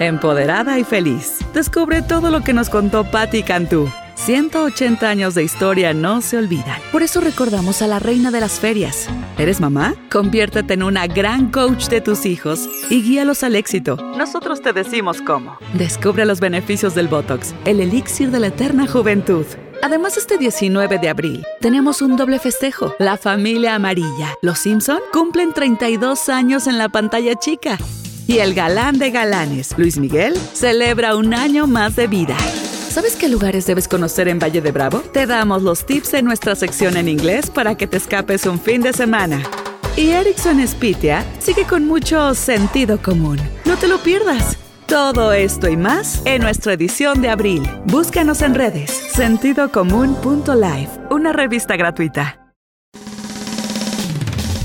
Empoderada y feliz. Descubre todo lo que nos contó Patti Cantú. 180 años de historia no se olvidan. Por eso recordamos a la reina de las ferias. ¿Eres mamá? Conviértete en una gran coach de tus hijos y guíalos al éxito. Nosotros te decimos cómo. Descubre los beneficios del Botox, el elixir de la eterna juventud. Además, este 19 de abril tenemos un doble festejo. La familia amarilla. Los Simpson cumplen 32 años en la pantalla chica. Y el galán de galanes, Luis Miguel, celebra un año más de vida. ¿Sabes qué lugares debes conocer en Valle de Bravo? Te damos los tips en nuestra sección en inglés para que te escapes un fin de semana. Y Erickson Spitia sigue con mucho sentido común. No te lo pierdas. Todo esto y más en nuestra edición de abril. Búscanos en redes. Sentidocomún.life, una revista gratuita.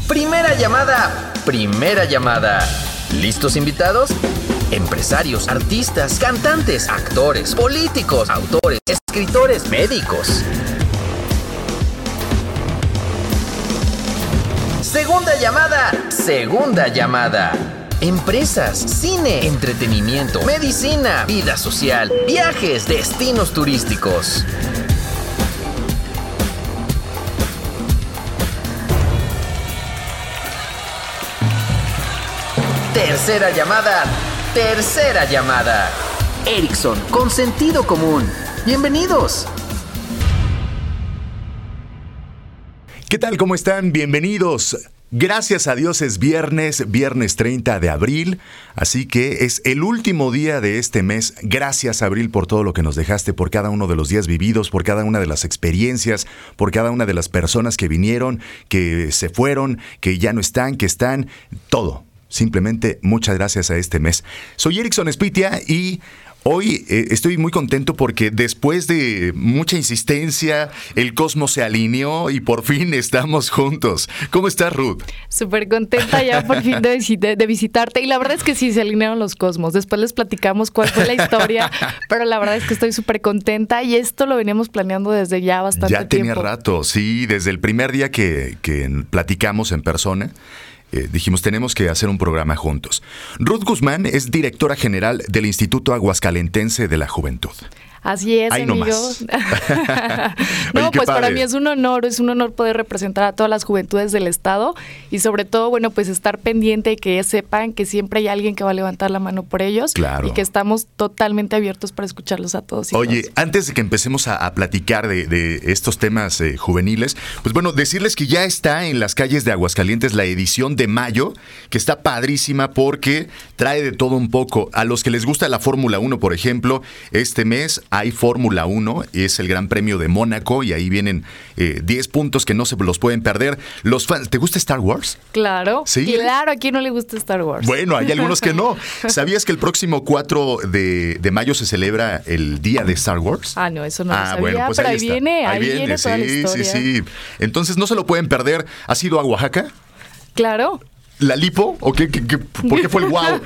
Primera llamada. Primera llamada. ¿Listos invitados? Empresarios, artistas, cantantes, actores, políticos, autores, escritores, médicos. Segunda llamada. Segunda llamada. Empresas, cine, entretenimiento, medicina, vida social, viajes, destinos turísticos. Tercera llamada. Tercera llamada. Ericsson, con sentido común. Bienvenidos. ¿Qué tal? ¿Cómo están? Bienvenidos. Gracias a Dios es viernes, viernes 30 de abril, así que es el último día de este mes. Gracias Abril por todo lo que nos dejaste, por cada uno de los días vividos, por cada una de las experiencias, por cada una de las personas que vinieron, que se fueron, que ya no están, que están, todo. Simplemente muchas gracias a este mes. Soy Erickson Spitia y Hoy eh, estoy muy contento porque después de mucha insistencia, el cosmos se alineó y por fin estamos juntos. ¿Cómo estás, Ruth? Súper contenta ya por fin de, visi- de visitarte. Y la verdad es que sí, se alinearon los cosmos. Después les platicamos cuál fue la historia, pero la verdad es que estoy súper contenta y esto lo veníamos planeando desde ya bastante Ya tenía tiempo. rato, sí, desde el primer día que, que platicamos en persona. Eh, dijimos, tenemos que hacer un programa juntos. Ruth Guzmán es directora general del Instituto Aguascalentense de la Juventud. Así es, Ahí amigo. nomás. no, Oye, pues para mí es un honor, es un honor poder representar a todas las juventudes del estado y sobre todo, bueno, pues estar pendiente y que sepan que siempre hay alguien que va a levantar la mano por ellos Claro. y que estamos totalmente abiertos para escucharlos a todos. y Oye, antes de que empecemos a, a platicar de, de estos temas eh, juveniles, pues bueno, decirles que ya está en las calles de Aguascalientes la edición de mayo, que está padrísima porque trae de todo un poco. A los que les gusta la Fórmula 1, por ejemplo, este mes hay Fórmula 1, es el Gran Premio de Mónaco y ahí vienen eh, 10 puntos que no se los pueden perder. Los fans, ¿te gusta Star Wars? Claro, ¿Sí? claro, a quien no le gusta Star Wars. Bueno, hay algunos que no. ¿Sabías que el próximo 4 de, de mayo se celebra el Día de Star Wars? Ah, no, eso no lo Ah, sabía, bueno, pues pero ahí, ahí, viene, ahí, viene, toda la sí, historia. sí, sí. Entonces no se lo pueden perder. ¿Has ido a Oaxaca? Claro. ¿La lipo? ¿O qué, qué- qué- por qué fue el wow?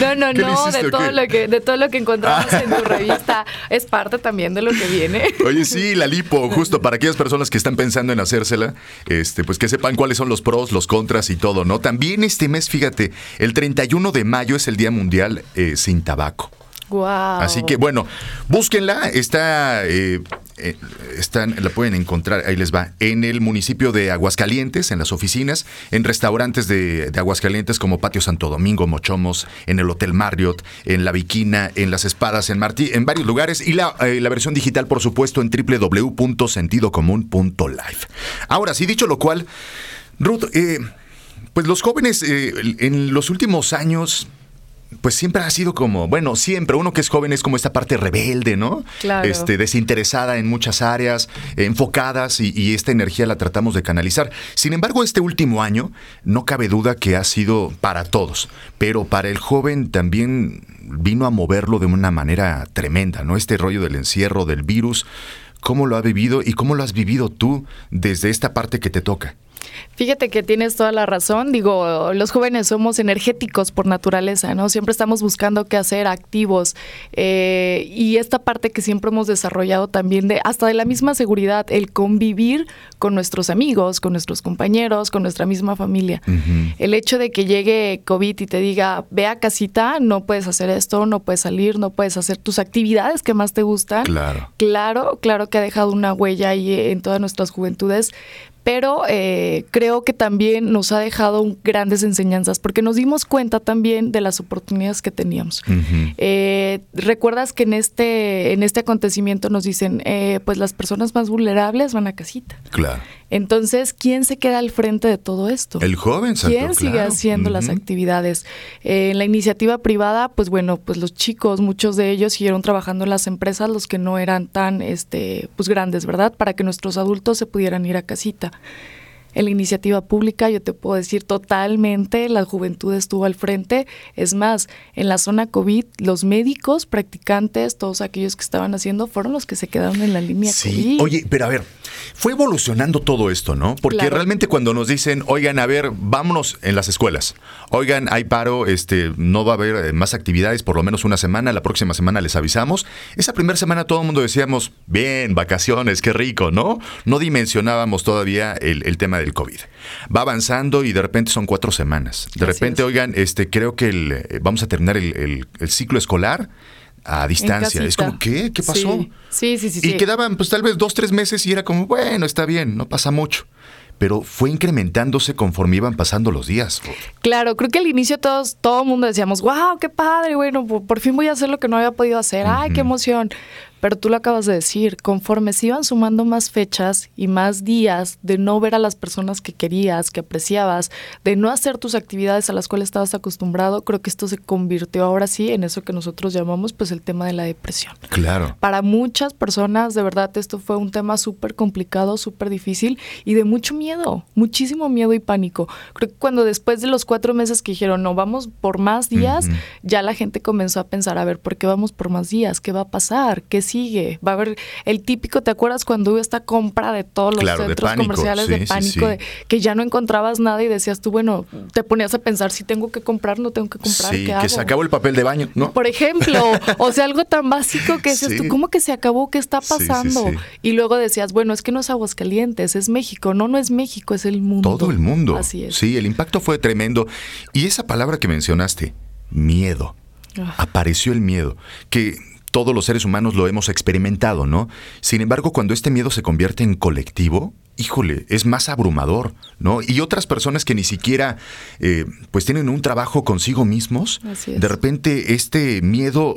No, no, ¿Qué le no, hiciste de todo lo que de todo lo que encontramos en tu revista es parte también de lo que viene. Oye, sí, la lipo, justo para aquellas personas que están pensando en hacérsela, este, pues que sepan cuáles son los pros, los contras y todo, ¿no? También este mes, fíjate, el 31 de mayo es el Día Mundial eh, sin Tabaco. Wow. Así que bueno, búsquenla, está, eh, eh, están, la pueden encontrar, ahí les va, en el municipio de Aguascalientes, en las oficinas, en restaurantes de, de Aguascalientes como Patio Santo Domingo, Mochomos, en el Hotel Marriott, en La Viquina, en Las Espadas, en Martí, en varios lugares, y la, eh, la versión digital, por supuesto, en www.sentidocomún.life. Ahora, sí, dicho lo cual, Ruth, eh, pues los jóvenes eh, en los últimos años pues siempre ha sido como, bueno, siempre uno que es joven es como esta parte rebelde, ¿no? Claro. Este, desinteresada en muchas áreas, enfocadas y, y esta energía la tratamos de canalizar. Sin embargo, este último año no cabe duda que ha sido para todos, pero para el joven también vino a moverlo de una manera tremenda, ¿no? Este rollo del encierro, del virus, ¿cómo lo ha vivido y cómo lo has vivido tú desde esta parte que te toca? Fíjate que tienes toda la razón. Digo, los jóvenes somos energéticos por naturaleza, ¿no? Siempre estamos buscando qué hacer, activos. Eh, y esta parte que siempre hemos desarrollado también de hasta de la misma seguridad, el convivir con nuestros amigos, con nuestros compañeros, con nuestra misma familia. El hecho de que llegue COVID y te diga, ve a casita, no puedes hacer esto, no puedes salir, no puedes hacer tus actividades que más te gustan. Claro. Claro, claro que ha dejado una huella ahí en todas nuestras juventudes, pero eh, creo que también nos ha dejado un- grandes enseñanzas porque nos dimos cuenta también de las oportunidades que teníamos. Eh, Recuerdas que en este, en este acontecimiento nos dicen, eh, pues las personas más vulnerables van a casita. Claro. Entonces, ¿quién se queda al frente de todo esto? El joven, Santo, ¿Quién sigue claro. haciendo las actividades? Eh, en la iniciativa privada, pues bueno, pues los chicos, muchos de ellos siguieron trabajando en las empresas, los que no eran tan este, pues grandes, ¿verdad? Para que nuestros adultos se pudieran ir a casita. En la iniciativa pública, yo te puedo decir totalmente, la juventud estuvo al frente. Es más, en la zona COVID, los médicos, practicantes, todos aquellos que estaban haciendo, fueron los que se quedaron en la línea Sí, COVID. oye, pero a ver, fue evolucionando todo esto, ¿no? Porque Claro. realmente cuando nos dicen, oigan, a ver, vámonos en las escuelas, oigan, hay paro, este, no va a haber eh, más actividades por lo menos una semana, la próxima semana les avisamos. Esa primera semana todo el mundo decíamos, bien, vacaciones, qué rico, ¿no? No dimensionábamos todavía el, el tema del COVID. Va avanzando y de repente son cuatro semanas. De Así repente, es. oigan, este, creo que el, eh, vamos a terminar el, el- el ciclo escolar a distancia. Es como, ¿qué? ¿Qué pasó? Sí, sí, sí. sí, Y sí. quedaban pues tal vez dos, tres meses y era como, bueno, está bien, no pasa mucho. Pero fue incrementándose conforme iban pasando los días. Claro, creo que al inicio todos, todo el mundo decíamos, wow, qué padre, bueno, por, por fin voy a hacer lo que no había podido hacer, ay, qué emoción. Pero tú lo acabas de decir, conforme se iban sumando más fechas y más días de no ver a las personas que querías, que apreciabas, de no hacer tus actividades a las cuales estabas acostumbrado, creo que esto se convirtió ahora sí en eso que nosotros llamamos pues el tema de la depresión. Claro. Para muchas personas, de verdad, esto fue un tema súper complicado, súper difícil y de mucho miedo, muchísimo miedo y pánico. Creo que cuando después de los cuatro meses que dijeron, no, vamos por más días, ya la gente comenzó a pensar, a ver, ¿por qué vamos por más días? ¿Qué va a pasar? ¿Qué sigue? Va a haber el típico, ¿te acuerdas cuando hubo esta compra de todos los Claro, de centros pánico, comerciales sí, de pánico, sí. de que ya no encontrabas nada y decías tú, bueno, te ponías a pensar si tengo que comprar, no tengo que comprar, Sí, ¿qué que hago? se acabó el papel de baño, ¿no? Por ejemplo, o sea, algo tan básico que es Sí. esto, ¿cómo que se acabó? ¿Qué está pasando? Y luego decías, bueno, es que no es Aguascalientes, es México. No, no es México, es el mundo. Todo el mundo. Así es. Sí, el impacto fue tremendo. Y esa palabra que mencionaste, miedo. Ah. Apareció el miedo, que todos los seres humanos lo hemos experimentado, ¿no? Sin embargo, cuando este miedo se convierte en colectivo, híjole, es más abrumador, ¿no? Y otras personas que ni siquiera, eh, pues tienen un trabajo consigo mismos, de repente este miedo,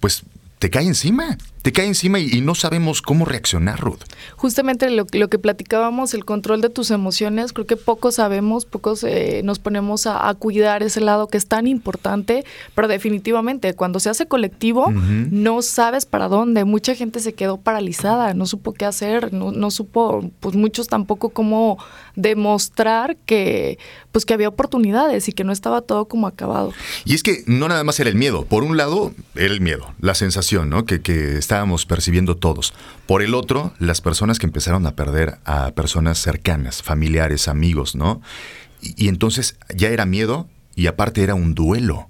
pues te cae encima, te cae encima y, y no sabemos cómo reaccionar, Ruth. Justamente lo, lo que platicábamos, el control de tus emociones, creo que pocos sabemos, pocos eh, nos ponemos a, a cuidar ese lado que es tan importante, pero definitivamente cuando se hace colectivo no sabes para dónde. Mucha gente se quedó paralizada, no supo qué hacer, no, no supo, pues muchos tampoco cómo demostrar que, pues que había oportunidades y que no estaba todo como acabado. Y es que no nada más era el miedo. Por un lado, era el miedo, la sensación ¿no? que, que estábamos percibiendo todos. Por el otro, las personas que empezaron a perder a personas cercanas, familiares, amigos, ¿no? Y, entonces ya era miedo y aparte era un duelo.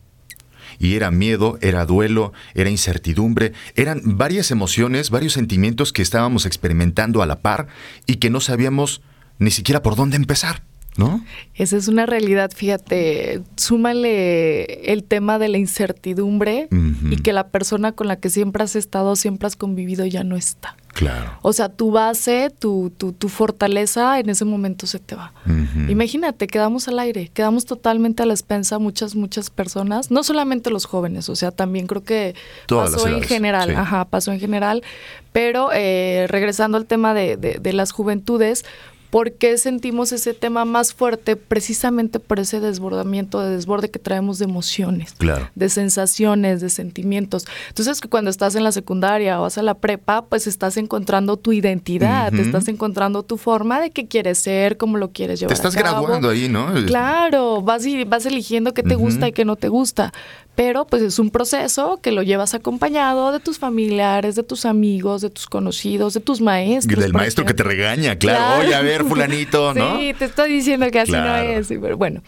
Y era miedo, era duelo, era incertidumbre, eran varias emociones, varios sentimientos que estábamos experimentando a la par y que no sabíamos ni siquiera por dónde empezar, ¿no? Esa es una realidad, fíjate, súmale el tema de la incertidumbre y que la persona con la que siempre has estado, siempre has convivido, ya no está. Claro. O sea, tu base, tu, tu, tu fortaleza en ese momento se te va. Imagínate, quedamos al aire, quedamos totalmente a la expensa muchas, muchas personas, no solamente los jóvenes, o sea, también creo que Todas pasó en general, sí. ajá, pasó en general, pero eh, regresando al tema de, de- de las juventudes, ¿Por qué sentimos ese tema más fuerte? Precisamente por ese desbordamiento, de desborde que traemos de emociones, Claro. de sensaciones, de sentimientos. Entonces, que cuando estás en la secundaria o vas a la prepa, pues estás encontrando tu identidad, estás encontrando tu forma de qué quieres ser, cómo lo quieres llevar Te estás a cabo. graduando ahí, ¿no? Claro, vas, y, vas eligiendo qué te gusta y qué no te gusta. Pero pues es un proceso que lo llevas acompañado de tus familiares, de tus amigos, de tus conocidos, de tus maestros. del maestro que te regaña, claro. Oye, a ver, fulanito, ¿no? Sí, te estoy diciendo que así Claro. no es. Pero bueno.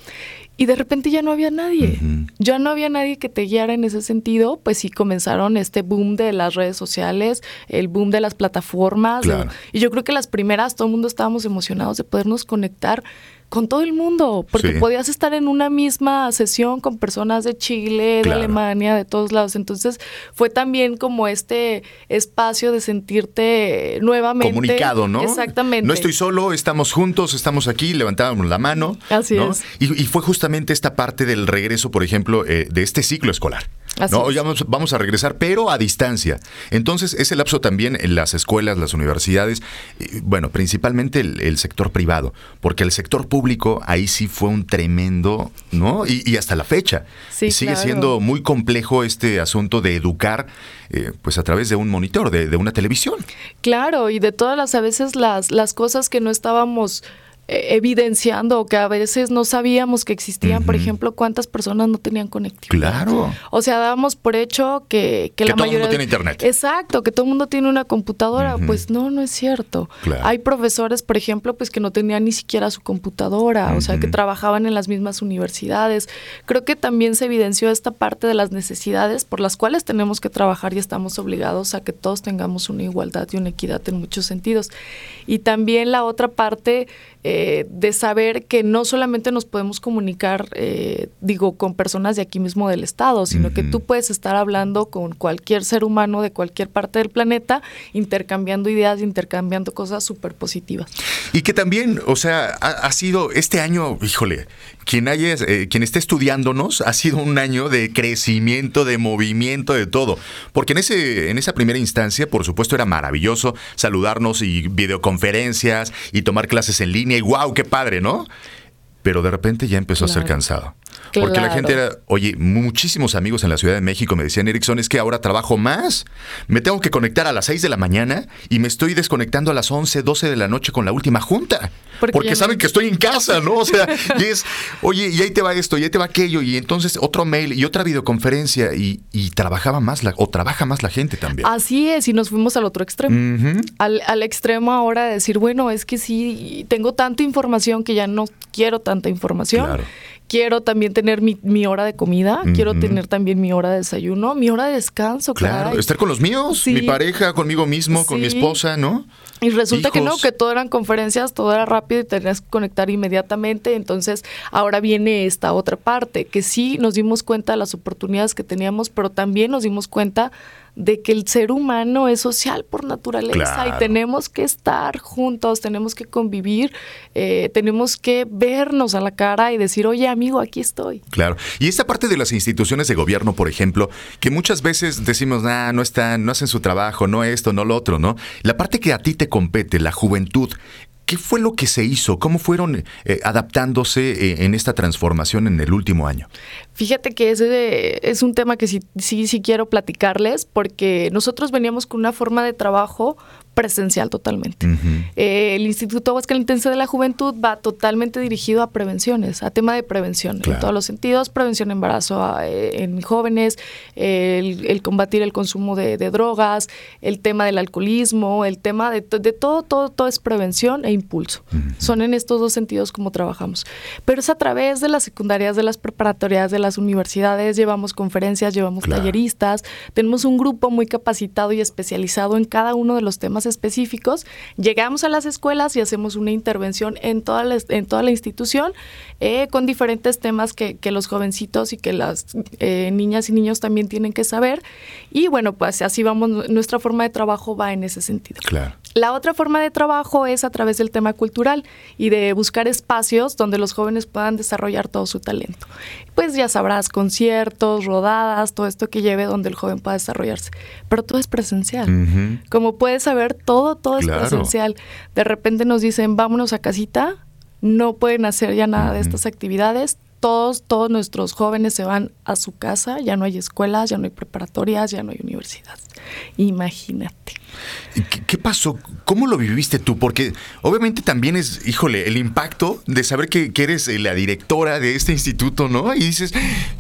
Y de repente ya no había nadie. Ya no había nadie que te guiara en ese sentido. Pues sí comenzaron este boom de las redes sociales, el boom de las plataformas. Claro. ¿no? Y yo creo que las primeras, todo el mundo estábamos emocionados de podernos conectar con todo el mundo, porque Sí. podías estar en una misma sesión con personas de Chile, Claro. de Alemania, de todos lados. Entonces fue también como este espacio de sentirte nuevamente comunicado, ¿no? Exactamente. No estoy solo, estamos juntos, estamos aquí, levantábamos la mano. Así ¿no? es. Y, y fue justamente esta parte del regreso, por ejemplo, eh, de este ciclo escolar. Así ¿no? Hoy vamos, vamos a regresar, pero a distancia. Entonces, ese lapso también en las escuelas, las universidades, y, bueno, principalmente el, el sector privado, porque el sector público ahí sí fue un tremendo, ¿no? Y, y hasta la fecha. Sí, sigue claro. siendo muy complejo este asunto de educar, eh, pues a través de un monitor, de, de una televisión. Claro, y de todas las a veces las, las cosas que no estábamos eh, evidenciando o que a veces no sabíamos que existían, por ejemplo, cuántas personas no tenían conectividad. Claro. O sea, dábamos por hecho que, que, Que la todo el mundo tiene internet. Exacto, que todo el mundo tiene una computadora. Pues no, no es cierto. Claro. Hay profesores, por ejemplo, pues que no tenían ni siquiera su computadora, o sea, que trabajaban en las mismas universidades. Creo que también se evidenció esta parte de las necesidades por las cuales tenemos que trabajar y estamos obligados a que todos tengamos una igualdad y una equidad en muchos sentidos. Y también la otra parte eh, de saber que no solamente nos podemos comunicar, eh, digo, con personas de aquí mismo del Estado, sino que tú puedes estar hablando con cualquier ser humano de cualquier parte del planeta, intercambiando ideas, intercambiando cosas súper positivas. Y que también, o sea, ha, ha sido este año, híjole, quien haya, eh, quien esté estudiándonos, ha sido un año de crecimiento, de movimiento, de todo. Porque en ese, en esa primera instancia, por supuesto, era maravilloso saludarnos y videoconferencias y tomar clases en línea y wow, qué padre, ¿no? Pero de repente ya empezó a ser Claro. Porque la gente era, oye, muchísimos amigos en la Ciudad de México me decían, Erickson, es que ahora trabajo más. Me tengo que conectar a las 6 de la mañana y me estoy desconectando a las 11, 12 de la noche con la última junta. Porque saben que estoy en casa, ¿no? O sea, y es, oye, y ahí te va esto, y ahí te va aquello, y entonces otro mail y otra videoconferencia, y, y trabajaba más la, o trabaja más la gente también. Así es, y nos fuimos al otro extremo. Al, al extremo ahora de decir, bueno, es que sí, tengo tanta información que ya no quiero tanta información. Claro. Quiero también tener mi, mi hora de comida, quiero tener también mi hora de desayuno, mi hora de descanso, Claro, caray. estar con los míos, Sí. mi pareja, conmigo mismo, con mi esposa, ¿no? Y resulta que no, que todo eran conferencias, todo era rápido y tenías que conectar inmediatamente. Entonces, ahora viene esta otra parte, que sí nos dimos cuenta de las oportunidades que teníamos, pero también nos dimos cuenta de que el ser humano es social por naturaleza Claro. y tenemos que estar juntos, tenemos que convivir, eh, tenemos que vernos a la cara y decir, oye amigo, aquí estoy. Claro. Y esta parte de las instituciones de gobierno, por ejemplo, que muchas veces decimos, nah, no están, no hacen su trabajo, no esto, no lo otro, ¿no? La parte que a ti te compete, la juventud, ¿qué fue lo que se hizo? ¿Cómo fueron eh, adaptándose eh, en esta transformación en el último año? Fíjate que ese es un tema que sí, sí, sí quiero platicarles porque nosotros veníamos con una forma de trabajo presencial totalmente. Ujú. Eh, el Instituto de la Juventud va totalmente dirigido a prevenciones, a tema de prevención Claro. en todos los sentidos, prevención de embarazo a- eh, en jóvenes, el, el combatir el consumo de, de drogas, el tema del alcoholismo, el tema de, to- de todo, todo, todo es prevención e impulso. Son en estos dos sentidos como trabajamos. Pero es a través de las secundarias, de las preparatorias, de las universidades, llevamos conferencias, llevamos Claro. talleristas, tenemos un grupo muy capacitado y especializado en cada uno de los temas específicos. Llegamos a las escuelas y hacemos una intervención en toda la, en toda la institución eh, con diferentes temas que, que los jovencitos y que las eh, niñas y niños también tienen que saber. Y bueno, pues así vamos, nuestra forma de trabajo va en ese sentido. Claro. La otra forma de trabajo es a través del tema cultural y de buscar espacios donde los jóvenes puedan desarrollar todo su talento. Pues ya sabrás, conciertos, rodadas, todo esto que lleve donde el joven pueda desarrollarse. Pero todo es presencial. Como puedes saber, todo, todo es presencial. De repente nos dicen, vámonos a casita, no pueden hacer ya nada de estas actividades, todos, todos nuestros jóvenes se van a su casa, ya no hay escuelas, ya no hay preparatorias, ya no hay universidad. Imagínate. ¿Qué, ¿Qué, pasó? ¿Cómo lo viviste tú? Porque obviamente también es, híjole, el impacto de saber que, que eres la directora de este instituto, ¿no? Y dices,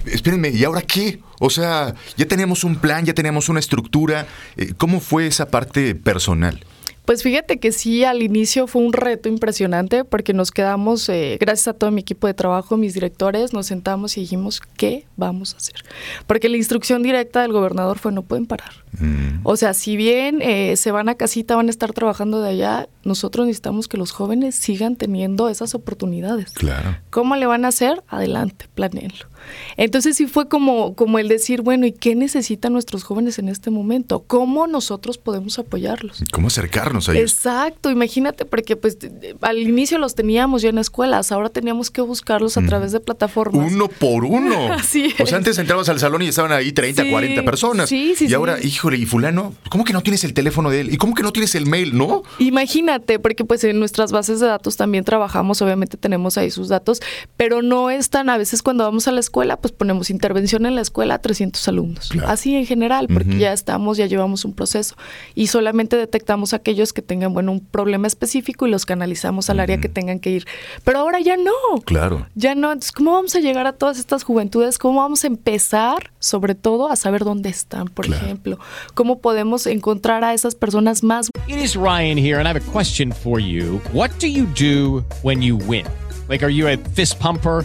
espérenme, ¿y ahora qué? O sea, ya teníamos un plan, ya teníamos una estructura. Eh, ¿Cómo fue esa parte personal? Pues fíjate que sí, al inicio fue un reto impresionante porque nos quedamos, eh, gracias a todo mi equipo de trabajo, mis directores, nos sentamos y dijimos, ¿qué vamos a hacer? Porque la instrucción directa del gobernador fue, no pueden parar. Mm. O sea, si bien eh, se van a casita, van a estar trabajando de allá, nosotros necesitamos que los jóvenes sigan teniendo esas oportunidades. Claro. ¿Cómo le van a hacer? Adelante, planeenlo. Entonces sí fue como, como el decir, bueno, ¿y qué necesitan nuestros jóvenes en este momento? ¿Cómo nosotros podemos apoyarlos? ¿Cómo acercarnos a ellos? Exacto, imagínate, porque pues al inicio los teníamos ya en escuelas, ahora teníamos que buscarlos a través de plataformas. Uno por uno. Así O sea, antes entrabas al salón y estaban ahí 30, 40 personas. Sí, sí, y ahora, híjole, ¿y fulano? ¿Cómo que no tienes el teléfono de él? ¿Y cómo que no tienes el mail, no? Imagínate, porque pues en nuestras bases de datos también trabajamos, obviamente tenemos ahí sus datos, pero no es tan, a veces cuando vamos a la escuela, pues ponemos intervención en la escuela a 300 alumnos. Así en general, porque ya estamos, ya llevamos un proceso y solamente detectamos aquellos que tengan, bueno, un problema específico y los canalizamos al área que tengan que ir. Pero ahora ya no. Claro. Ya no. Entonces, ¿cómo vamos a llegar a todas estas juventudes? ¿Cómo vamos a empezar, sobre todo, a saber dónde están, por Claro. ejemplo? ¿Cómo podemos encontrar a esas personas más It is Ryan here, and I have a question for you. What do you do when you win? Like, are you a fist pumper?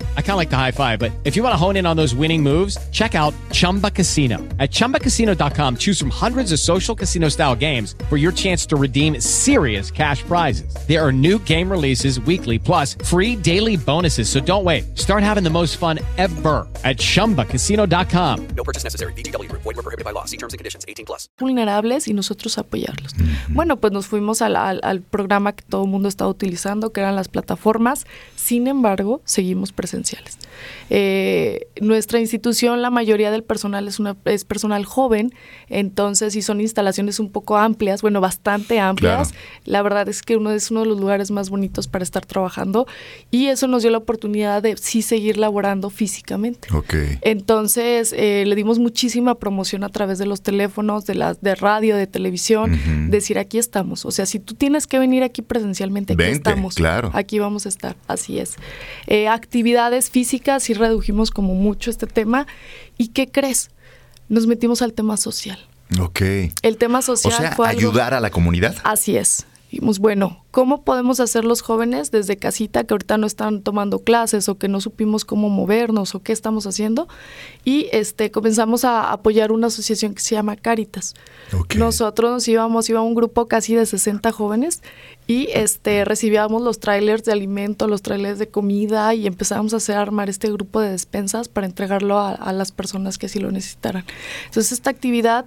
I kind of like the high five, but if you want to hone in on those winning moves, check out Chumba Casino. At chumbacasino.com, choose from hundreds of social casino style games for your chance to redeem serious cash prizes. There are new game releases weekly, plus free daily bonuses. So don't wait. Start having the most fun ever at chumbacasino.com. No purchase necessary. VGW Group. Void were prohibited by law. See terms and conditions. 18 plus. vulnerables y nosotros apoyarlos. Mm-hmm. Bueno, pues nos fuimos al, al- al programa que todo el mundo estaba utilizando, que eran las plataformas. Sin embargo, seguimos presenciales. Eh, nuestra institución, la mayoría del personal es, una, es personal joven, entonces sí son instalaciones un poco amplias, bueno, bastante amplias. Claro. La verdad es que uno es uno de los lugares más bonitos para estar trabajando y eso nos dio la oportunidad de sí seguir laborando físicamente. Entonces eh, le dimos muchísima promoción a través de los teléfonos, de las de radio, de televisión, decir aquí estamos. O sea, si tú tienes que venir aquí presencialmente, aquí Vente, estamos. claro. Aquí vamos a estar, así es. Eh, actividades físicas, sí redujimos como mucho este tema. ¿Y qué crees? Nos metimos al tema social. Ok. El tema O social sea, fue algo- ayudar a la comunidad. Así es. Dijimos, bueno, ¿cómo podemos hacer los jóvenes desde casita que ahorita no están tomando clases o que no supimos cómo movernos o qué estamos haciendo? Y este comenzamos a apoyar una asociación que se llama Caritas. Nosotros nos íbamos, iba un grupo casi de 60 jóvenes y este recibíamos los trailers de alimento, los trailers de comida y empezábamos a hacer armar este grupo de despensas para entregarlo a, a las personas que así lo necesitaran. Entonces esta actividad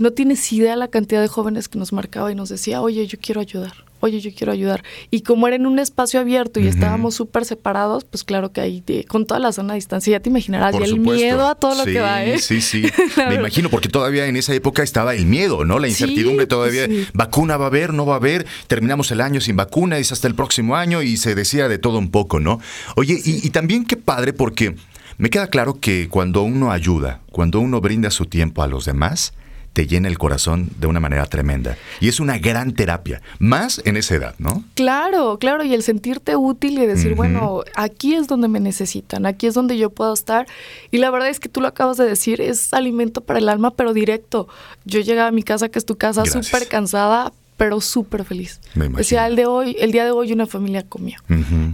no tienes idea la cantidad de jóvenes que nos marcaba y nos decía, oye, yo quiero ayudar, oye, yo quiero ayudar. Y como era en un espacio abierto y estábamos súper separados, pues claro que ahí, con toda la zona de distancia, ya te imaginarás, Por el miedo a todo lo Sí, que va, ¿eh? Sí, sí. Me imagino, porque todavía en esa época estaba el miedo, ¿no? La incertidumbre Sí, todavía. sí. ¿Vacuna va a haber? ¿No va a haber? Terminamos el año sin vacuna, es hasta el próximo año y se decía de todo un poco, ¿no? Oye, y, y también qué padre, porque me queda claro que cuando uno ayuda, cuando uno brinda su tiempo a los demás, te llena el corazón de una manera tremenda. Y es una gran terapia, más en esa edad, ¿no? Claro, claro, y el sentirte útil y decir, bueno, aquí es donde me necesitan, aquí es donde yo puedo estar. Y la verdad es que tú lo acabas de decir, es alimento para el alma, pero directo. Yo llegaba a mi casa, que es tu casa, súper cansada, pero súper feliz. Me imagino. El de hoy, el día de hoy una familia comió.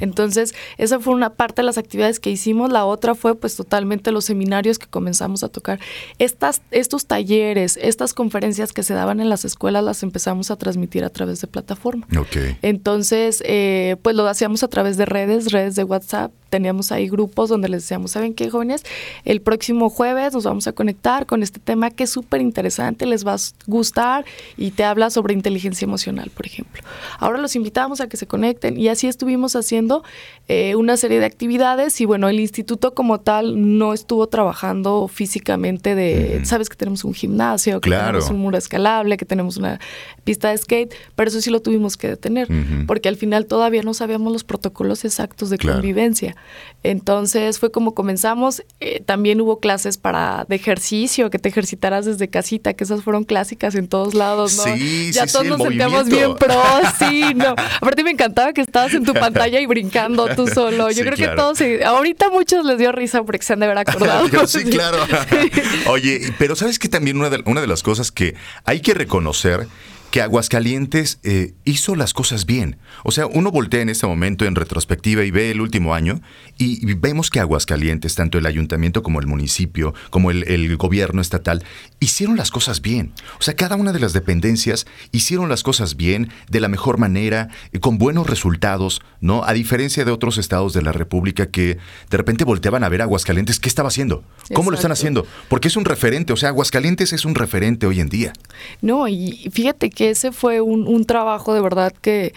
Entonces, esa fue una parte de las actividades que hicimos. La otra fue, pues, totalmente los seminarios que comenzamos a tocar. Estas, estos talleres, estas conferencias que se daban en las escuelas, las empezamos a transmitir a través de plataforma. Ok. Entonces, eh, pues lo hacíamos a través de redes, redes de WhatsApp, teníamos ahí grupos donde les decíamos, ¿saben qué, jóvenes? El próximo jueves nos vamos a conectar con este tema que es súper interesante, les va a gustar y te habla sobre inteligencia emocional, por ejemplo. Ahora los invitamos a que se conecten y así estuvimos haciendo eh, una serie de actividades y bueno, el instituto como tal no estuvo trabajando físicamente de, sabes que tenemos un gimnasio, que Claro. tenemos un muro escalable, que tenemos una pista de skate, pero eso sí lo tuvimos que detener, porque al final todavía no sabíamos los protocolos exactos de Claro. convivencia. Entonces fue como comenzamos, eh, también hubo clases para de ejercicio, que te ejercitaras desde casita, que esas fueron clásicas en todos lados, ¿no? Sí, ya sí, todos sí, nos sentíamos bien pro, sí, no. Aparte me encantaba que estabas en tu pantalla y brincando tú solo. Yo creo que claro. todos, se- ahorita a muchos les dio risa porque se han de haber acordado. Yo sí, claro. Oye, pero sabes que también una de, una de las cosas que hay que reconocer que Aguascalientes eh, hizo las cosas bien. O sea, uno voltea en este momento en retrospectiva y ve el último año y, vemos que Aguascalientes, tanto el ayuntamiento como el municipio, como el, el gobierno estatal, hicieron las cosas bien. O sea, cada una de las dependencias hicieron las cosas bien, de la mejor manera, eh, con buenos resultados, ¿no? A diferencia de otros estados de la República que de repente volteaban a ver a Aguascalientes, ¿qué estaba haciendo? ¿Cómo lo están haciendo? Porque es un referente, o sea, Aguascalientes es un referente hoy en día. No, y fíjate que ese fue un, un trabajo de verdad que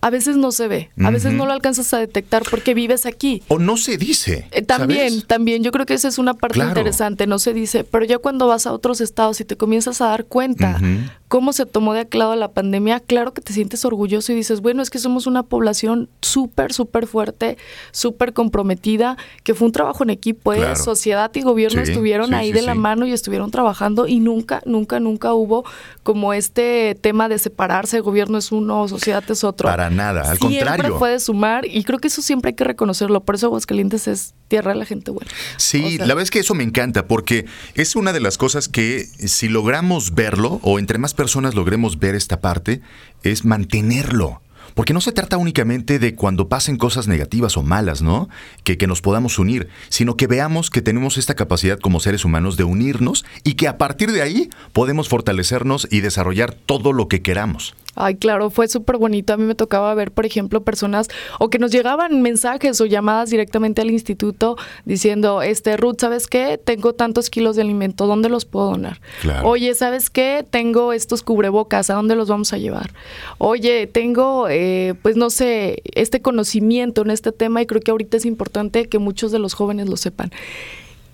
a veces no se ve, a veces no lo alcanzas a detectar porque vives aquí. O no se dice. Eh, también, ¿sabes? también, yo creo que esa es una parte Claro. interesante, no se dice, pero ya cuando vas a otros estados y te comienzas a dar cuenta cómo se tomó de aquel lado la pandemia, claro que te sientes orgulloso y dices, bueno, es que somos una población súper, súper fuerte, súper comprometida, que fue un trabajo en equipo, ¿eh? Claro. sociedad y gobierno Sí, estuvieron sí, ahí sí, de la mano y estuvieron trabajando y nunca, nunca, nunca hubo como este tema de separarse, gobierno es uno, sociedad es otro. Para nada, al Siempre contrario. fue de sumar y creo que eso siempre hay que reconocerlo, por eso Aguascalientes es tierra de la gente buena. Sí, O sea- la verdad es que eso me encanta porque es una de las cosas que si logramos verlo o entre más personas logremos ver esta parte, es mantenerlo. Porque no se trata únicamente de cuando pasen cosas negativas o malas, ¿no? Que, que nos podamos unir, sino que veamos que tenemos esta capacidad como seres humanos de unirnos y que a partir de ahí podemos fortalecernos y desarrollar todo lo que queramos. Ay, claro, fue súper bonito. A mí me tocaba ver, por ejemplo, personas o que nos llegaban mensajes o llamadas directamente al instituto diciendo, este, Ruth, ¿sabes qué? Tengo tantos kilos de alimento, ¿dónde los puedo donar? Claro. Oye, ¿sabes qué? Tengo estos cubrebocas, ¿a dónde los vamos a llevar? Oye, tengo, eh, pues no sé, este conocimiento en este tema y creo que ahorita es importante que muchos de los jóvenes lo sepan.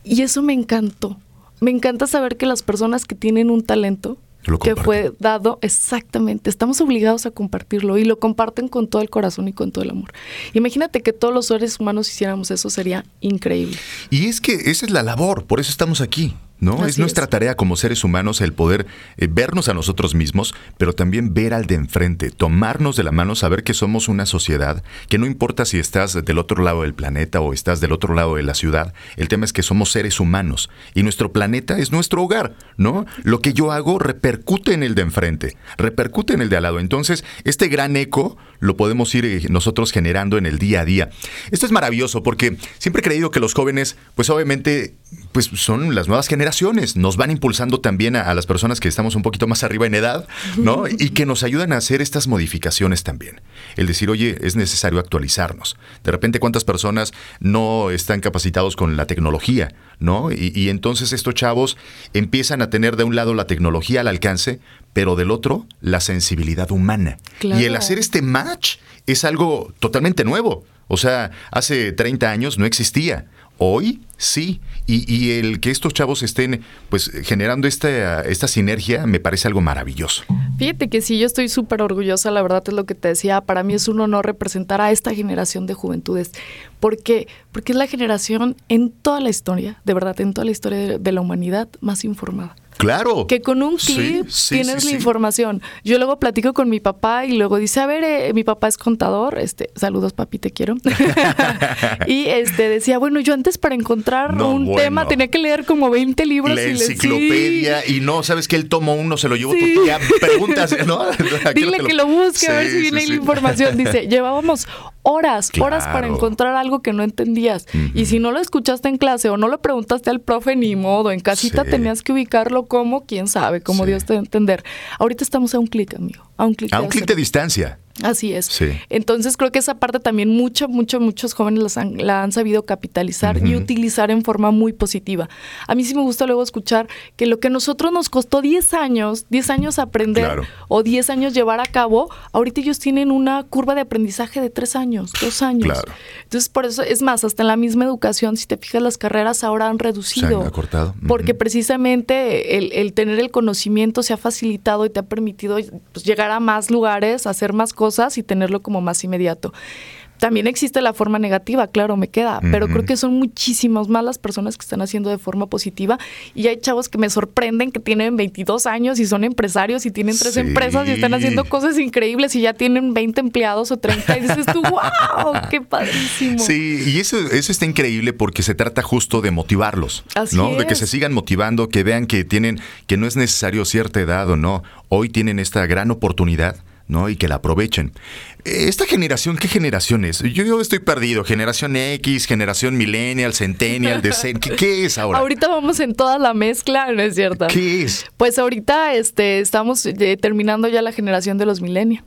Y eso me encantó. Me encanta saber que las personas que tienen un talento Lo que fue dado exactamente, estamos obligados a compartirlo y lo comparten con todo el corazón y con todo el amor. Imagínate que todos los seres humanos hiciéramos eso, sería increíble. Y es que esa es la labor, por eso estamos aquí. ¿No? Así es nuestra es. tarea como seres humanos el poder eh, vernos a nosotros mismos, pero también ver al de enfrente, tomarnos de la mano, saber que somos una sociedad, que no importa si estás del otro lado del planeta o estás del otro lado de la ciudad, el tema es que somos seres humanos y nuestro planeta es nuestro hogar, ¿no? Lo que yo hago repercute en el de enfrente, repercute en el de al lado. Entonces, este gran eco lo podemos ir eh, nosotros generando en el día a día. Esto es maravilloso porque siempre he creído que los jóvenes, pues obviamente, pues son las nuevas generaciones, nos van impulsando también a, a las personas que estamos un poquito más arriba en edad, ¿no? Y que nos ayudan a hacer estas modificaciones también. El decir, oye, es necesario actualizarnos. De repente, ¿cuántas personas no están capacitados con la tecnología, ¿no? Y, y entonces estos chavos empiezan a tener de un lado la tecnología al alcance, pero del otro la sensibilidad humana. Claro. Y el hacer este match es algo totalmente nuevo. O sea, hace 30 años no existía. Hoy sí. Y, el que estos chavos estén pues generando esta, esta sinergia me parece algo maravilloso. Fíjate que sí, yo estoy súper orgullosa, la verdad es lo que te decía, para mí es un honor representar a esta generación de juventudes. ¿Por qué? Porque es la generación en toda la historia, de verdad, en toda la historia de la humanidad más informada. Claro. Que con un clip sí, tienes sí, la información. Yo luego platico con mi papá y luego dice, a ver, eh, mi papá es contador, este, saludos papi, te quiero. y este decía, bueno, yo antes para encontrar No, un bueno. tema tenía que leer como 20 libros La y le- enciclopedia y no, sabes que él tomó uno, se lo llevó tu tía, preguntas, ¿no? Dile que lo busque, a ver si viene la información. Dice, llevábamos horas, horas para encontrar algo que no entendías. Y si no lo escuchaste en clase o no lo preguntaste al profe, ni modo. En casita tenías que ubicarlo como, quién sabe, como Sí. Dios te dé a entender. Ahorita estamos a un clic, amigo. A un clic. A un clic de distancia. Así es. Sí. Entonces creo que esa parte también mucho, mucho, muchos jóvenes han- la han sabido capitalizar y utilizar en forma muy positiva. A mí sí me gusta luego escuchar que lo que a nosotros nos costó 10 años, 10 años aprender Claro. o 10 años llevar a cabo, ahorita ellos tienen una curva de aprendizaje de 3 años, 2 años. Claro. Entonces por eso, es más, hasta en la misma educación, si te fijas, las carreras ahora han reducido. Se han acortado. Porque precisamente el, el tener el conocimiento se ha facilitado y te ha permitido pues, llegar a más lugares, hacer más cosas y tenerlo como más inmediato. También existe la forma negativa, claro, me queda, pero creo que son muchísimas más las personas que están haciendo de forma positiva y hay chavos que me sorprenden que tienen 22 años y son empresarios y tienen tres Sí. empresas y están haciendo cosas increíbles y ya tienen 20 empleados o 30 y dices tú, wow, qué padrísimo. Sí, y eso, eso está increíble porque se trata justo de motivarlos, Así ¿no? De que es. se sigan motivando, que vean que tienen, que no es necesario cierta edad o no. Hoy tienen esta gran oportunidad, ¿no? Y que la aprovechen. Esta generación, ¿qué generación es? Yo, yo estoy perdido. Generación X, generación Millennial, Centennial, Decent. ¿Qué, qué es ahora? Ahorita vamos en toda la mezcla, ¿no es cierto? ¿Qué es? Pues ahorita este, estamos eh, terminando ya la generación de los millennials.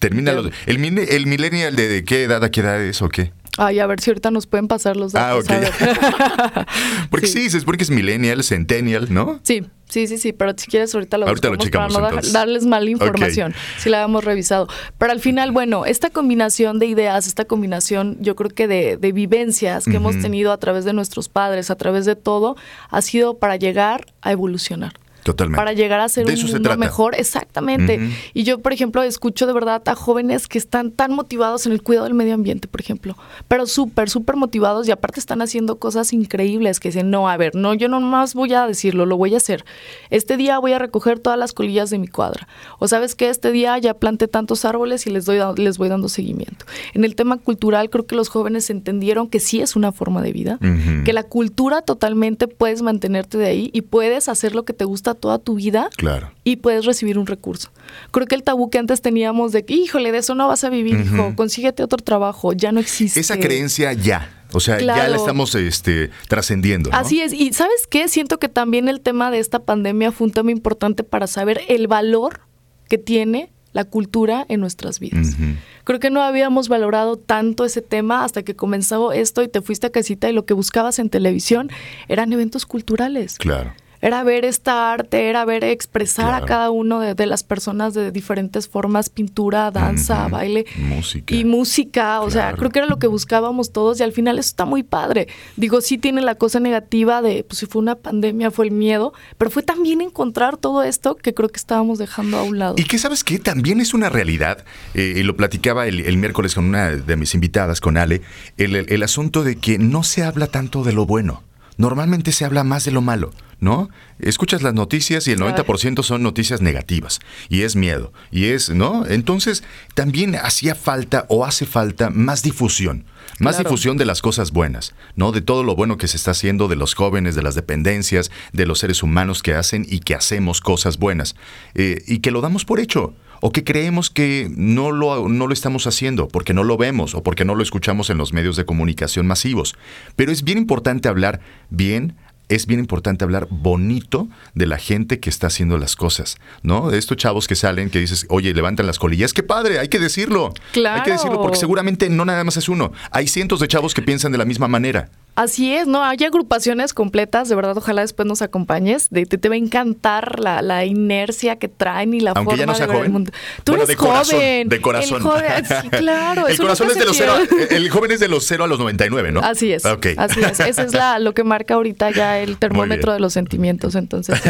Termina los- el, el Millennial de, de qué edad a qué edad es o qué? Ay, a ver si ahorita nos pueden pasar los Ah, datos. ok. a ver. Porque sí, se supone que es Millennial, Centennial, ¿no? Sí, sí, sí, sí, pero si quieres ahorita lo Ahorita lo buscamos checamos, para no entonces. darles mala información, si la habíamos revisado. Pero al final, bueno, esta combinación de ideas, esta combinación, yo creo que de, de vivencias que hemos tenido a través de nuestros padres, a través de todo, ha sido para llegar a evolucionar. Totalmente. para llegar a ser De un eso mundo mejor. Exactamente. Y yo, por ejemplo, escucho de verdad a jóvenes que están tan motivados en el cuidado del medio ambiente, por ejemplo, pero súper, súper motivados y aparte están haciendo cosas increíbles que dicen, no, a ver, no, yo no más voy a decirlo, lo voy a hacer. Este día voy a recoger todas las colillas de mi cuadra. O sabes que este día ya planté tantos árboles y les, doy, les voy dando seguimiento. En el tema cultural, creo que los jóvenes entendieron que sí es una forma de vida, que la cultura totalmente puedes mantenerte de ahí y puedes hacer lo que te gusta toda tu vida Claro. y puedes recibir un recurso. Creo que el tabú que antes teníamos de que, híjole, de eso no vas a vivir, hijo, consíguete otro trabajo, ya no existe. Esa creencia ya. O sea, ya la estamos este, trascendiendo. ¿no? Así es, y ¿sabes qué? Siento que también el tema de esta pandemia fue un tema importante para saber el valor que tiene la cultura en nuestras vidas. Creo que no habíamos valorado tanto ese tema hasta que comenzó esto y te fuiste a casita y lo que buscabas en televisión eran eventos culturales. Claro. Era ver esta arte, era ver expresar Claro. a cada uno de, de las personas de diferentes formas, pintura, danza, baile Música. y música. O sea, creo que era lo que buscábamos todos y al final eso está muy padre. Digo, sí tiene la cosa negativa de, pues si fue una pandemia, fue el miedo, pero fue también encontrar todo esto que creo que estábamos dejando a un lado. Y que sabes que también es una realidad, eh, y lo platicaba el, el miércoles con una de mis invitadas, con Ale, el, el- el asunto de que no se habla tanto de lo bueno. Normalmente se habla más de lo malo, ¿no? Escuchas las noticias y el 90% son noticias negativas. Y es miedo. Y es, ¿no? Entonces, también hacía falta o hace falta más difusión. Más Claro. difusión de las cosas buenas, ¿no? De todo lo bueno que se está haciendo, de los jóvenes, de las dependencias, de los seres humanos que hacen y que hacemos cosas buenas. Eh, y que lo damos por hecho. O que creemos que no lo, no lo estamos haciendo porque no lo vemos o porque no lo escuchamos en los medios de comunicación masivos. Pero es bien importante hablar bien, es bien importante hablar bonito de la gente que está haciendo las cosas, ¿no? De estos chavos que salen, que dices, oye, levantan las colillas, qué padre, hay que decirlo. Hay que decirlo porque Claro. seguramente no nada más es uno. Hay cientos de chavos que piensan de la misma manera. Así es, ¿no? Hay agrupaciones completas, de verdad, ojalá después nos acompañes. De, te, te va a encantar la, la inercia que traen y la Aunque forma ya no sea de ver joven. el mundo. Tú Bueno, eres de corazón, joven. de corazón. El joven, sí, claro. el corazón es de los cero, pierde. el joven es de los 0 a los 99, ¿no? Así es. Ok. Así es. Ese es la, lo que marca ahorita ya el termómetro de los sentimientos. Entonces.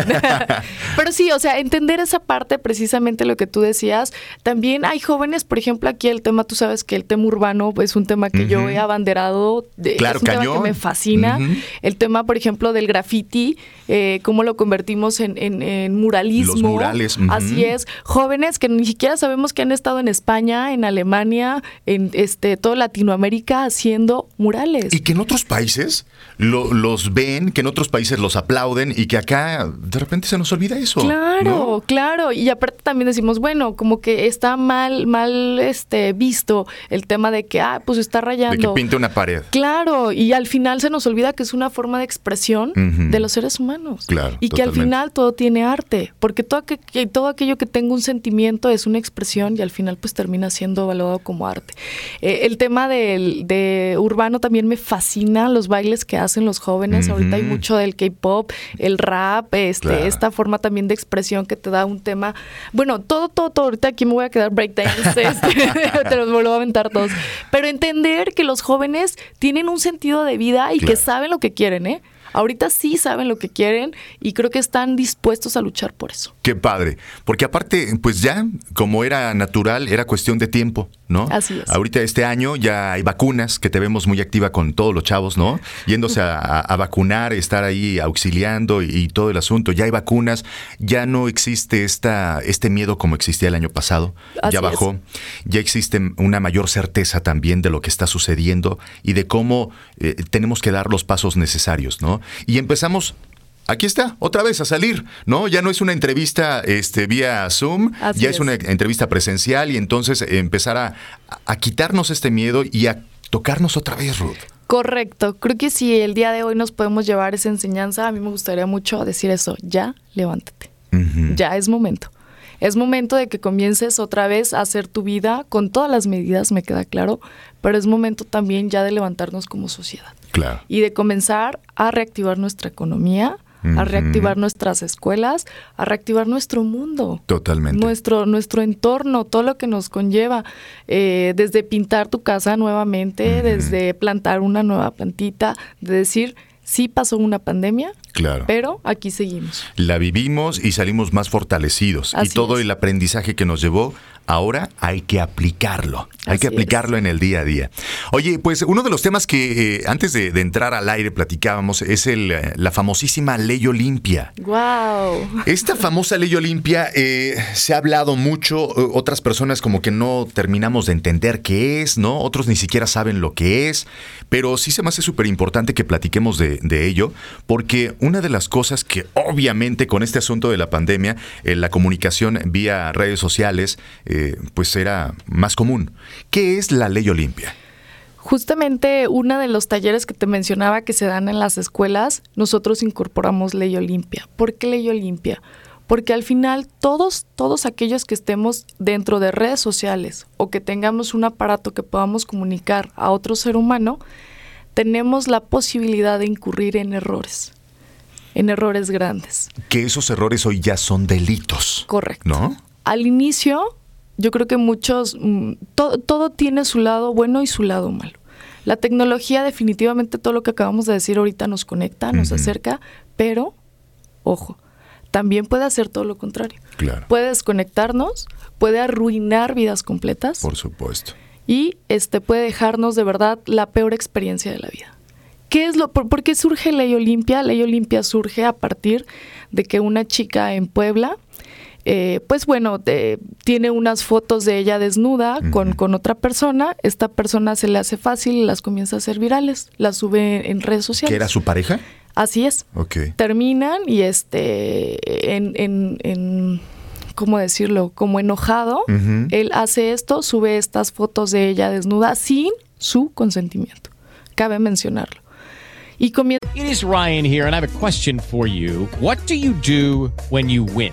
Pero sí, o sea, entender esa parte, precisamente lo que tú decías. También hay jóvenes, por ejemplo, aquí el tema, tú sabes que el tema urbano es un tema que yo he abanderado. de- Claro, es un tema cañón. que me fascina. El tema, por ejemplo, del graffiti, eh, cómo lo convertimos en, en- en muralismo. Los murales. Así es. Jóvenes que ni siquiera sabemos que han estado en España, en Alemania, en este toda Latinoamérica haciendo murales. Y que en otros países lo- los ven, que en otros países los aplauden y que acá de repente se nos olvida eso. Claro, ¿no? claro. Y aparte también decimos, bueno, como que está mal, mal este visto el tema de que, ah, pues está De rayando. que pinte una pared. Claro, y al final se nos olvida que es una forma de expresión Ujú. de los seres humanos. Claro, y que al totalmente. final todo tiene arte, porque todo, aqu- que todo aquello que tenga un sentimiento es una expresión y al final pues termina siendo evaluado como arte. Eh, el tema del, de urbano también me fascina, los bailes que hacen los jóvenes. Ahorita hay mucho del K-pop, el rap, este, Claro. esta forma también de expresión que te da un tema. Bueno, todo, todo, todo. Ahorita aquí me voy a quedar breakdance, este, te los vuelvo a aventar todos. Pero entender que los jóvenes tienen un sentido de vida y que saben lo que quieren, ¿eh? Ahorita sí saben lo que quieren y creo que están dispuestos a luchar por eso. Qué padre. Porque aparte, pues ya, como era natural, era cuestión de tiempo, ¿no? Así es. Ahorita este año ya hay vacunas, que te vemos muy activa con todos los chavos, ¿no? Yéndose a, a- a vacunar, estar ahí auxiliando y, y todo el asunto. Ya hay vacunas, ya no existe esta, este miedo como existía el año pasado. Así ya es. bajó. Ya existe una mayor certeza también de lo que está sucediendo y de cómo eh, tenemos que dar los pasos necesarios, ¿no? Y empezamos Aquí está, otra vez a salir, ¿no? Ya no es una entrevista este, vía Zoom, Así ya es. es. una entrevista presencial y entonces eh, empezar a, a quitarnos este miedo y a tocarnos otra vez, Ruth. Correcto. Creo que si el día de hoy nos podemos llevar esa enseñanza, a mí me gustaría mucho decir eso. Ya, levántate. Ya es momento. Es momento de que comiences otra vez a hacer tu vida con todas las medidas, me queda claro, pero es momento también ya de levantarnos como sociedad Claro. y de comenzar a reactivar nuestra economía, a reactivar nuestras escuelas, a reactivar nuestro mundo. Totalmente. Nuestro, nuestro entorno, todo lo que nos conlleva, eh, desde pintar tu casa nuevamente, desde plantar una nueva plantita, de decir, sí pasó una pandemia, Claro. pero aquí seguimos. La vivimos y salimos más fortalecidos. y todo es. el aprendizaje que nos llevó, ahora hay que aplicarlo. Hay que aplicarlo en el día a día. Oye, pues uno de los temas que eh, antes de, de entrar al aire platicábamos es el, eh, la famosísima ley Olimpia. ¡Wow! Esta famosa ley Olimpia eh, se ha hablado mucho, otras personas como que no terminamos de entender qué es, ¿no? Otros ni siquiera saben lo que es, pero sí se me hace súper importante que platiquemos de, de ello, porque una de las cosas que obviamente con este asunto de la pandemia, eh, la comunicación vía redes sociales, pues era más común. ¿Qué es la ley Olimpia? Justamente uno de los talleres que te mencionaba que se dan en las escuelas, nosotros incorporamos Ley Olimpia. ¿Por qué Ley Olimpia? Porque al final todos, todos aquellos que estemos dentro de redes sociales o que tengamos un aparato que podamos comunicar a otro ser humano, tenemos la posibilidad de incurrir en errores, en errores grandes. Que esos errores hoy ya son delitos. Correcto. ¿No? Al inicio, yo creo que muchos, mm, to- todo tiene su lado bueno y su lado malo. La tecnología definitivamente todo lo que acabamos de decir ahorita nos conecta, nos acerca, pero, ojo, también puede hacer todo lo contrario. Claro. Puede desconectarnos, puede arruinar vidas completas Por supuesto. y este puede dejarnos de verdad la peor experiencia de la vida. ¿Qué es lo por, por qué surge Ley Olimpia? Ley Olimpia surge a partir de que una chica en Puebla eh, pues bueno, te- tiene unas fotos de ella desnuda con, con otra persona, esta persona se le hace fácil y las comienza a hacer virales, las sube en redes sociales. ¿Que era su pareja? Así es Ok. terminan y este en, en, en ¿cómo decirlo? Como enojado, él hace esto, sube estas fotos de ella desnuda sin su consentimiento. Cabe mencionarlo. Y comienza It is Ryan here, and I have a question for you. What do you do when you win?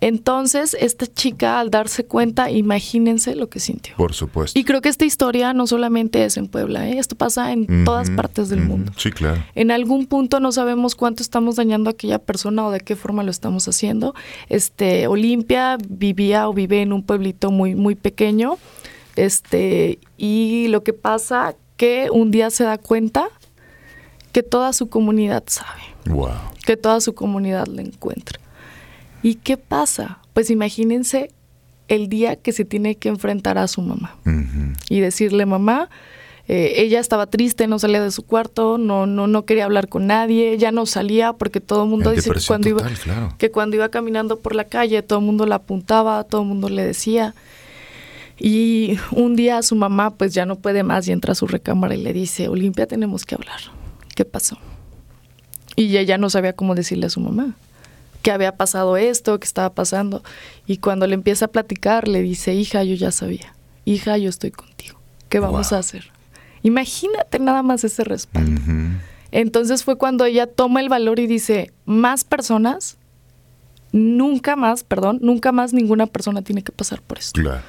Entonces, esta chica al darse cuenta, imagínense lo que sintió. Por supuesto. Y creo que esta historia no solamente es en Puebla, ¿eh? esto pasa en todas partes del mundo. Sí, claro. En algún punto no sabemos cuánto estamos dañando a aquella persona o de qué forma lo estamos haciendo. Este, Olimpia vivía o vive en un pueblito muy, muy pequeño. Este, y lo que pasa que un día se da cuenta que toda su comunidad sabe, Wow. que toda su comunidad la encuentra. ¿Y qué pasa? Pues imagínense el día que se tiene que enfrentar a su mamá y decirle, mamá, eh, ella estaba triste, no salía de su cuarto, no, no, no quería hablar con nadie, ya no salía porque todo el mundo En dice que cuando, total, iba, claro. que cuando iba caminando por la calle todo el mundo la apuntaba, todo el mundo le decía. Y un día su mamá pues ya no puede más y entra a su recámara y le dice, Olimpia, tenemos que hablar. ¿Qué pasó? Y ella no sabía cómo decirle a su mamá que había pasado esto, que estaba pasando. Y cuando le empieza a platicar, le dice, hija, yo ya sabía. Hija, yo estoy contigo. ¿Qué vamos Wow. a hacer? Imagínate nada más ese respaldo. Entonces fue cuando ella toma el valor y dice, más personas, nunca más, perdón, nunca más ninguna persona tiene que pasar por esto. Claro.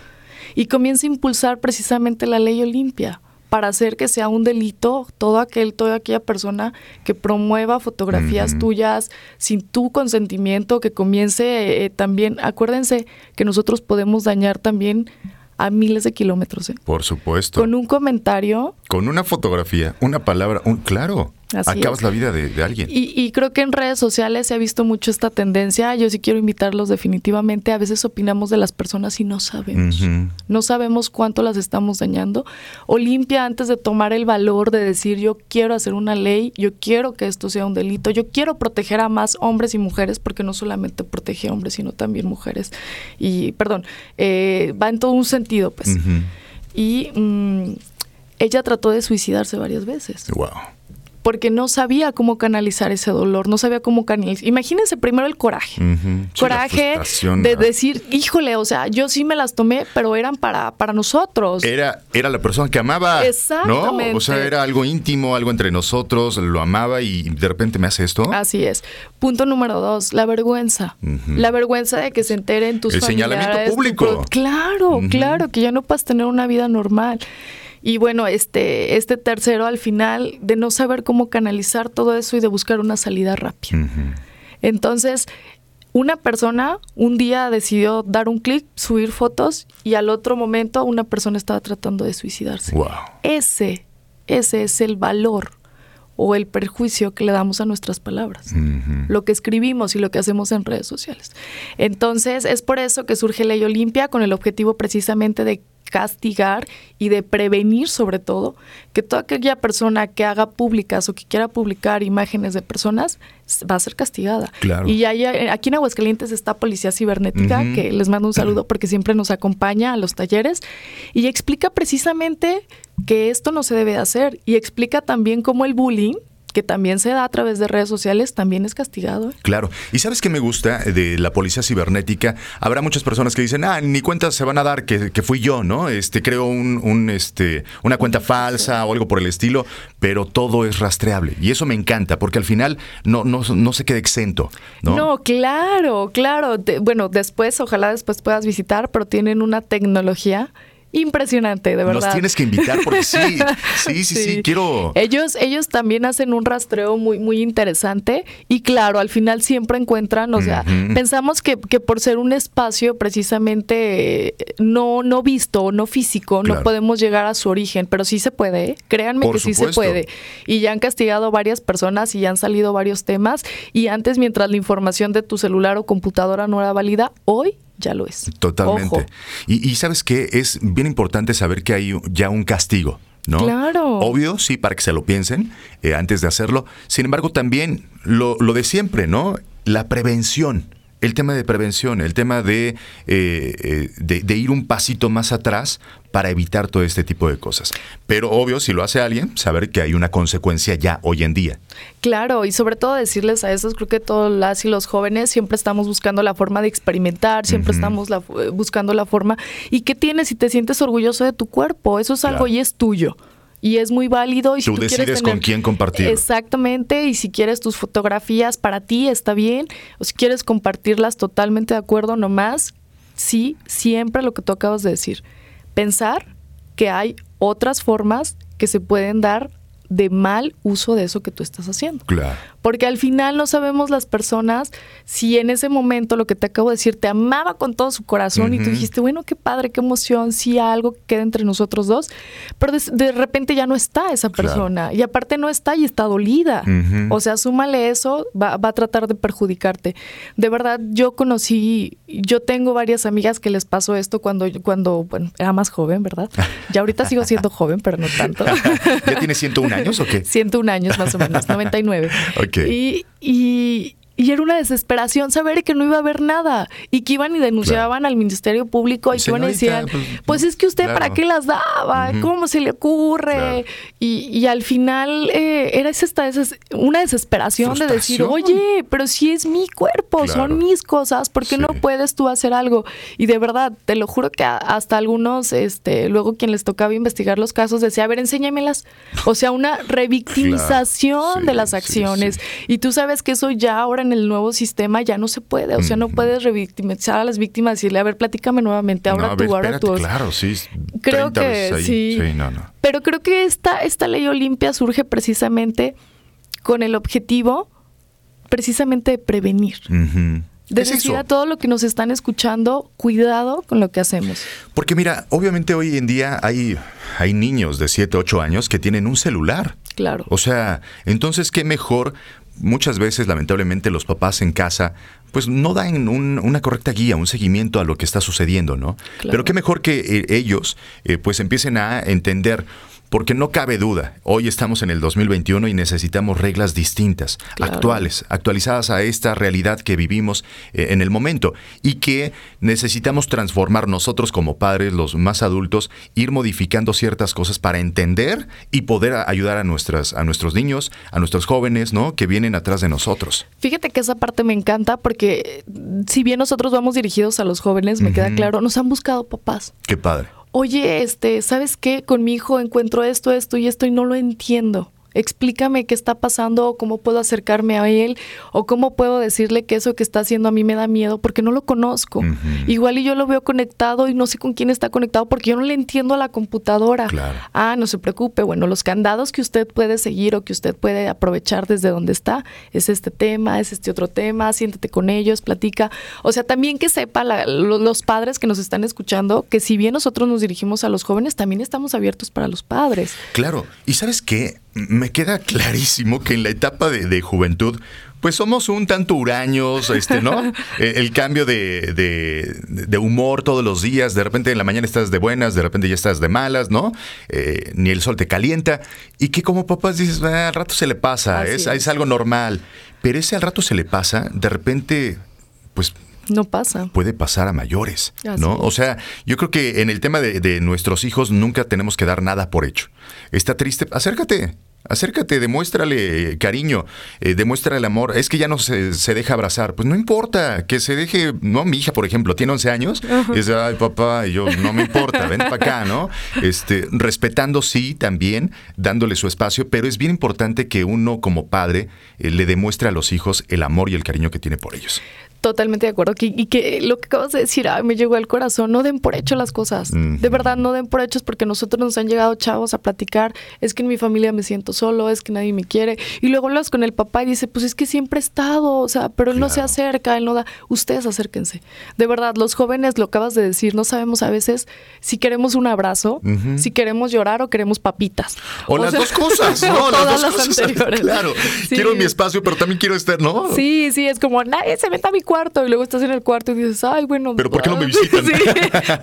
Y comienza a impulsar precisamente la ley Olimpia para hacer que sea un delito todo aquel, toda aquella persona que promueva fotografías tuyas sin tu consentimiento, que comience eh, también, acuérdense que nosotros podemos dañar también a miles de kilómetros, ¿eh? Por supuesto. Con un comentario Con una fotografía, una palabra, un claro, Así acabas es. la vida de, de alguien. Y, y creo que en redes sociales se ha visto mucho esta tendencia. Yo sí quiero invitarlos definitivamente. A veces opinamos de las personas y no sabemos. No sabemos cuánto las estamos dañando. Olimpia, antes de tomar el valor de decir yo quiero hacer una ley, yo quiero que esto sea un delito, yo quiero proteger a más hombres y mujeres, porque no solamente protege a hombres, sino también mujeres. Y, perdón, eh, va en todo un sentido, pues. Y mm, ella trató de suicidarse varias veces Wow. Porque no sabía cómo canalizar ese dolor, no sabía cómo canalizar. Imagínense primero el coraje. Coraje de decir, híjole, o sea, yo sí me las tomé, pero eran para, para nosotros. Era, era la persona que amaba. Exactamente. ¿no? O sea, era algo íntimo, algo entre nosotros, lo amaba y de repente me hace esto. Así es. Punto número dos, la vergüenza. La vergüenza de que se enteren tus El señalamiento familiares, tu público. pro- Claro, claro, que ya no puedas tener una vida normal. Y bueno, este, este tercero al final, de no saber cómo canalizar todo eso y de buscar una salida rápida. Entonces, una persona un día decidió dar un clic, subir fotos y al otro momento una persona estaba tratando de suicidarse. Wow. Ese, ese es el valor o el perjuicio que le damos a nuestras palabras, lo que escribimos y lo que hacemos en redes sociales. Entonces, es por eso que surge Ley Olimpia con el objetivo precisamente de castigar y de prevenir sobre todo que toda aquella persona que haga públicas o que quiera publicar imágenes de personas va a ser castigada. Claro. Y hay, eh, aquí en Aguascalientes está Policía Cibernética, que les mando un saludo porque siempre nos acompaña a los talleres y explica precisamente que esto no se debe de hacer y explica también cómo el bullying que también se da a través de redes sociales, también es castigado. ¿eh? Claro. ¿Y sabes qué me gusta de la policía cibernética? Habrá muchas personas que dicen, ah, ni cuentas se van a dar que, que fui yo, ¿no? Este, creo un, un, este, una cuenta falsa o algo por el estilo, pero todo es rastreable. Y eso me encanta, porque al final no, no, no se queda exento, ¿no? No, claro, claro. De- bueno, después, ojalá después puedas visitar, pero tienen una tecnología impresionante, de verdad. Nos tienes que invitar porque sí, sí, sí, sí, quiero... Ellos, ellos también hacen un rastreo muy, muy interesante y claro, al final siempre encuentran, o sea, pensamos que, que por ser un espacio precisamente eh, no, no visto, no físico, Claro. no podemos llegar a su origen, pero sí se puede, ¿eh? créanme Por que sí se puede. Y ya han castigado varias personas y ya han salido varios temas y antes mientras la información de tu celular o computadora no era válida, hoy ya lo es. Totalmente. Ojo. Y, y sabes que es bien importante saber que hay ya un castigo. ¿No? Claro. Obvio, sí, para que se lo piensen eh, antes de hacerlo. Sin embargo, también lo, lo de siempre, ¿no? La prevención. El tema de prevención, el tema de, eh, eh, de, de ir un pasito más atrás para evitar todo este tipo de cosas. Pero obvio, si lo hace alguien, saber que hay una consecuencia ya hoy en día. Claro, y sobre todo decirles a esos, creo que todos las y los jóvenes siempre estamos buscando la forma de experimentar, siempre estamos la- buscando la forma. ¿Y qué tienes si te sientes orgulloso de tu cuerpo? Eso es algo Claro. y es tuyo. Y es muy válido. Y si Tú quieres decides con quién compartirlo. Exactamente, y si quieres tus fotografías para ti está bien, o si quieres compartirlas totalmente de acuerdo, nomás, sí, siempre lo que tú acabas de decir, pensar que hay otras formas que se pueden dar de mal uso de eso que tú estás haciendo. Claro. Porque al final no sabemos las personas si en ese momento lo que te acabo de decir te amaba con todo su corazón y tú dijiste, bueno, qué padre, qué emoción, sí, algo que queda entre nosotros dos, pero de, de repente ya no está esa Claro. persona y aparte no está y está dolida. O sea, súmale eso, va, va a tratar de perjudicarte. De verdad, yo conocí, yo tengo varias amigas que les pasó esto cuando, cuando bueno, era más joven, ¿verdad? Ya ahorita sigo siendo joven, pero no tanto. ¿Ya tienes 101 años o qué? 101 años más o menos, 99. Ok. Y, y, y era una desesperación saber que no iba a haber nada y que iban y denunciaban al Ministerio Público y que iban y decían, pues, pues es que usted para qué las daba, cómo se le ocurre. Claro. Y, y al final eh, era esta- una desesperación de decir, oye, pero si es mi cuerpo, son mis cosas, ¿por qué no puedes tú hacer algo? Y de verdad, te lo juro que hasta algunos, este, luego quien les tocaba investigar los casos decía, a ver, enséñamelas. O sea, una revictimización Sí, de las acciones. sí. Y tú sabes que eso ya ahora en el nuevo sistema ya no se puede. O sea, no puedes revictimizar a las víctimas y decirle, a ver, platícame nuevamente, ahora no, tú, ahora espérate, tú. claro, sí. Creo 30 que ahí. sí. no, no. Pero creo que esta, esta ley Olimpia surge precisamente con el objetivo precisamente de prevenir. Ujú. De Es decir eso. a todo lo que nos están escuchando, cuidado con lo que hacemos. Porque mira, obviamente hoy en día hay, hay niños de 7, 8 años que tienen un celular. Claro. O sea, entonces qué mejor. Muchas veces, lamentablemente, los papás en casa, pues no dan un- una correcta guía, un seguimiento a lo que está sucediendo, ¿no? Claro. Pero qué mejor que eh, ellos, eh, pues empiecen a entender. Porque no cabe duda, hoy estamos en el 2021 y necesitamos reglas distintas, Claro. actuales, actualizadas a esta realidad que vivimos eh, en el momento y que necesitamos transformar nosotros como padres, los más adultos, ir modificando ciertas cosas para entender y poder ayudar a nuestras a nuestros niños, a nuestros jóvenes, ¿no? que vienen atrás de nosotros. Fíjate que esa parte me encanta porque si bien nosotros vamos dirigidos a los jóvenes, me queda claro, nos han buscado papás. Qué padre. Oye, este, ¿sabes qué? Con mi hijo encuentro esto, esto y esto y no lo entiendo. Explícame qué está pasando, o cómo puedo acercarme a él, o cómo puedo decirle que eso que está haciendo a mí me da miedo, porque no lo conozco. Igual y yo lo veo conectado y no sé con quién está conectado porque yo no le entiendo a la computadora. Claro. Ah, no se preocupe. Bueno, los candados que usted puede seguir o que usted puede aprovechar desde donde está es este tema, es este otro tema, siéntate con ellos, platica. O sea, también que sepa la- lo- los padres que nos están escuchando que si bien nosotros nos dirigimos a los jóvenes, también estamos abiertos para los padres. Claro, y sabes qué, me queda clarísimo que en la etapa de, de juventud, pues somos un tanto huraños, este, ¿no? Eh, El cambio de, de- de humor todos los días, de repente en la mañana estás de buenas, de repente ya estás de malas, ¿no? Eh, ni el sol te calienta, y que como papás dices, "Ah, al rato se le pasa, es, es. es algo normal, pero ese al rato se le pasa, de repente, pues No pasa. puede pasar a mayores, Así ¿no? O sea, yo creo que en el tema de, de nuestros hijos nunca tenemos que dar nada por hecho. Está triste, acércate. Acércate, demuéstrale cariño, eh, demuéstrale amor. Es que ya no se, se deja abrazar. Pues no importa, que se deje. No, mi hija, por ejemplo, tiene 11 años. Y dice, ay, papá, y yo, no me importa, ven para acá, ¿no? Este, respetando, sí, también, dándole su espacio, pero es bien importante que uno, como padre, eh, le demuestre a los hijos el amor y el cariño que tiene por ellos. Totalmente de acuerdo. Y que lo que acabas de decir, ay, me llegó al corazón. No den por hecho las cosas. De verdad, no den por hechos porque nosotros nos han llegado chavos a platicar. Es que en mi familia me siento solo, es que nadie me quiere. Y luego hablas con el papá y dice, pues es que siempre he estado. O sea, pero él no se acerca, él no da. Ustedes acérquense. De verdad, los jóvenes, lo acabas de decir, no sabemos a veces si queremos un abrazo, si queremos llorar o queremos papitas. O, las sea, dos cosas, ¿no? las todas dos las cosas. anteriores. Claro. Sí. Quiero mi espacio, pero también quiero estar, ¿no? Sí, sí, es como nadie se meta a mi cuarto y luego estás en el cuarto y dices, ay, bueno. Pero ¿por qué no me visitan? Sí,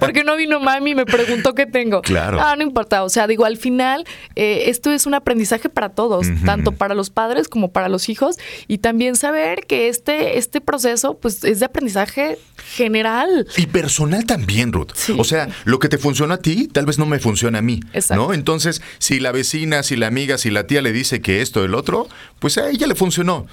porque no vino mami y me preguntó qué tengo. Claro. Ah, no importa. O sea, digo, al final, eh, esto es un aprendizaje para todos, tanto para los padres como para los hijos. Y también saber que este, este proceso, pues, es de aprendizaje general. Y personal también, Ruth. Sí. O sea, lo que te funciona a ti, tal vez no me funciona a mí. Exacto. ¿No? Entonces, si la vecina, si la amiga, si la tía le dice que esto, el otro, pues a ella le funcionó.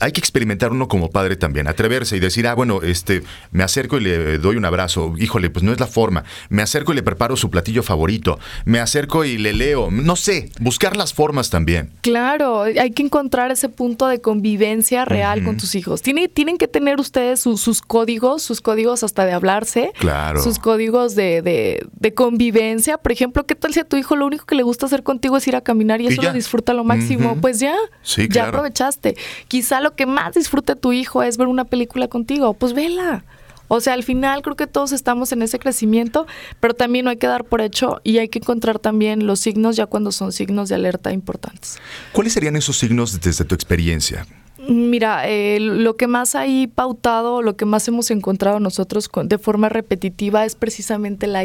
Hay que experimentar uno como padre también, atreverse y decir, ah, bueno, este, me acerco y le doy un abrazo, híjole, pues no es la forma, me acerco y le preparo su platillo favorito, me acerco y le leo, no sé, buscar las formas también. Claro, hay que encontrar ese punto de convivencia real con tus hijos. Tiene, tienen que tener ustedes sus códigos, sus códigos hasta de hablarse, claro. sus códigos de, de, de, convivencia. Por ejemplo, ¿qué tal si a tu hijo lo único que le gusta hacer contigo es ir a caminar y eso lo disfruta lo máximo? Pues ya, sí, ya aprovechaste. Quizá lo que más disfruta tu hijo es ver una película contigo, pues vela. O sea, al final creo que todos estamos en ese crecimiento, pero también no hay que dar por hecho y hay que encontrar también los signos ya cuando son signos de alerta importantes. ¿Cuáles serían esos signos desde tu experiencia? Mira, eh, lo que más hay pautado, lo que más hemos encontrado nosotros de forma repetitiva es precisamente el,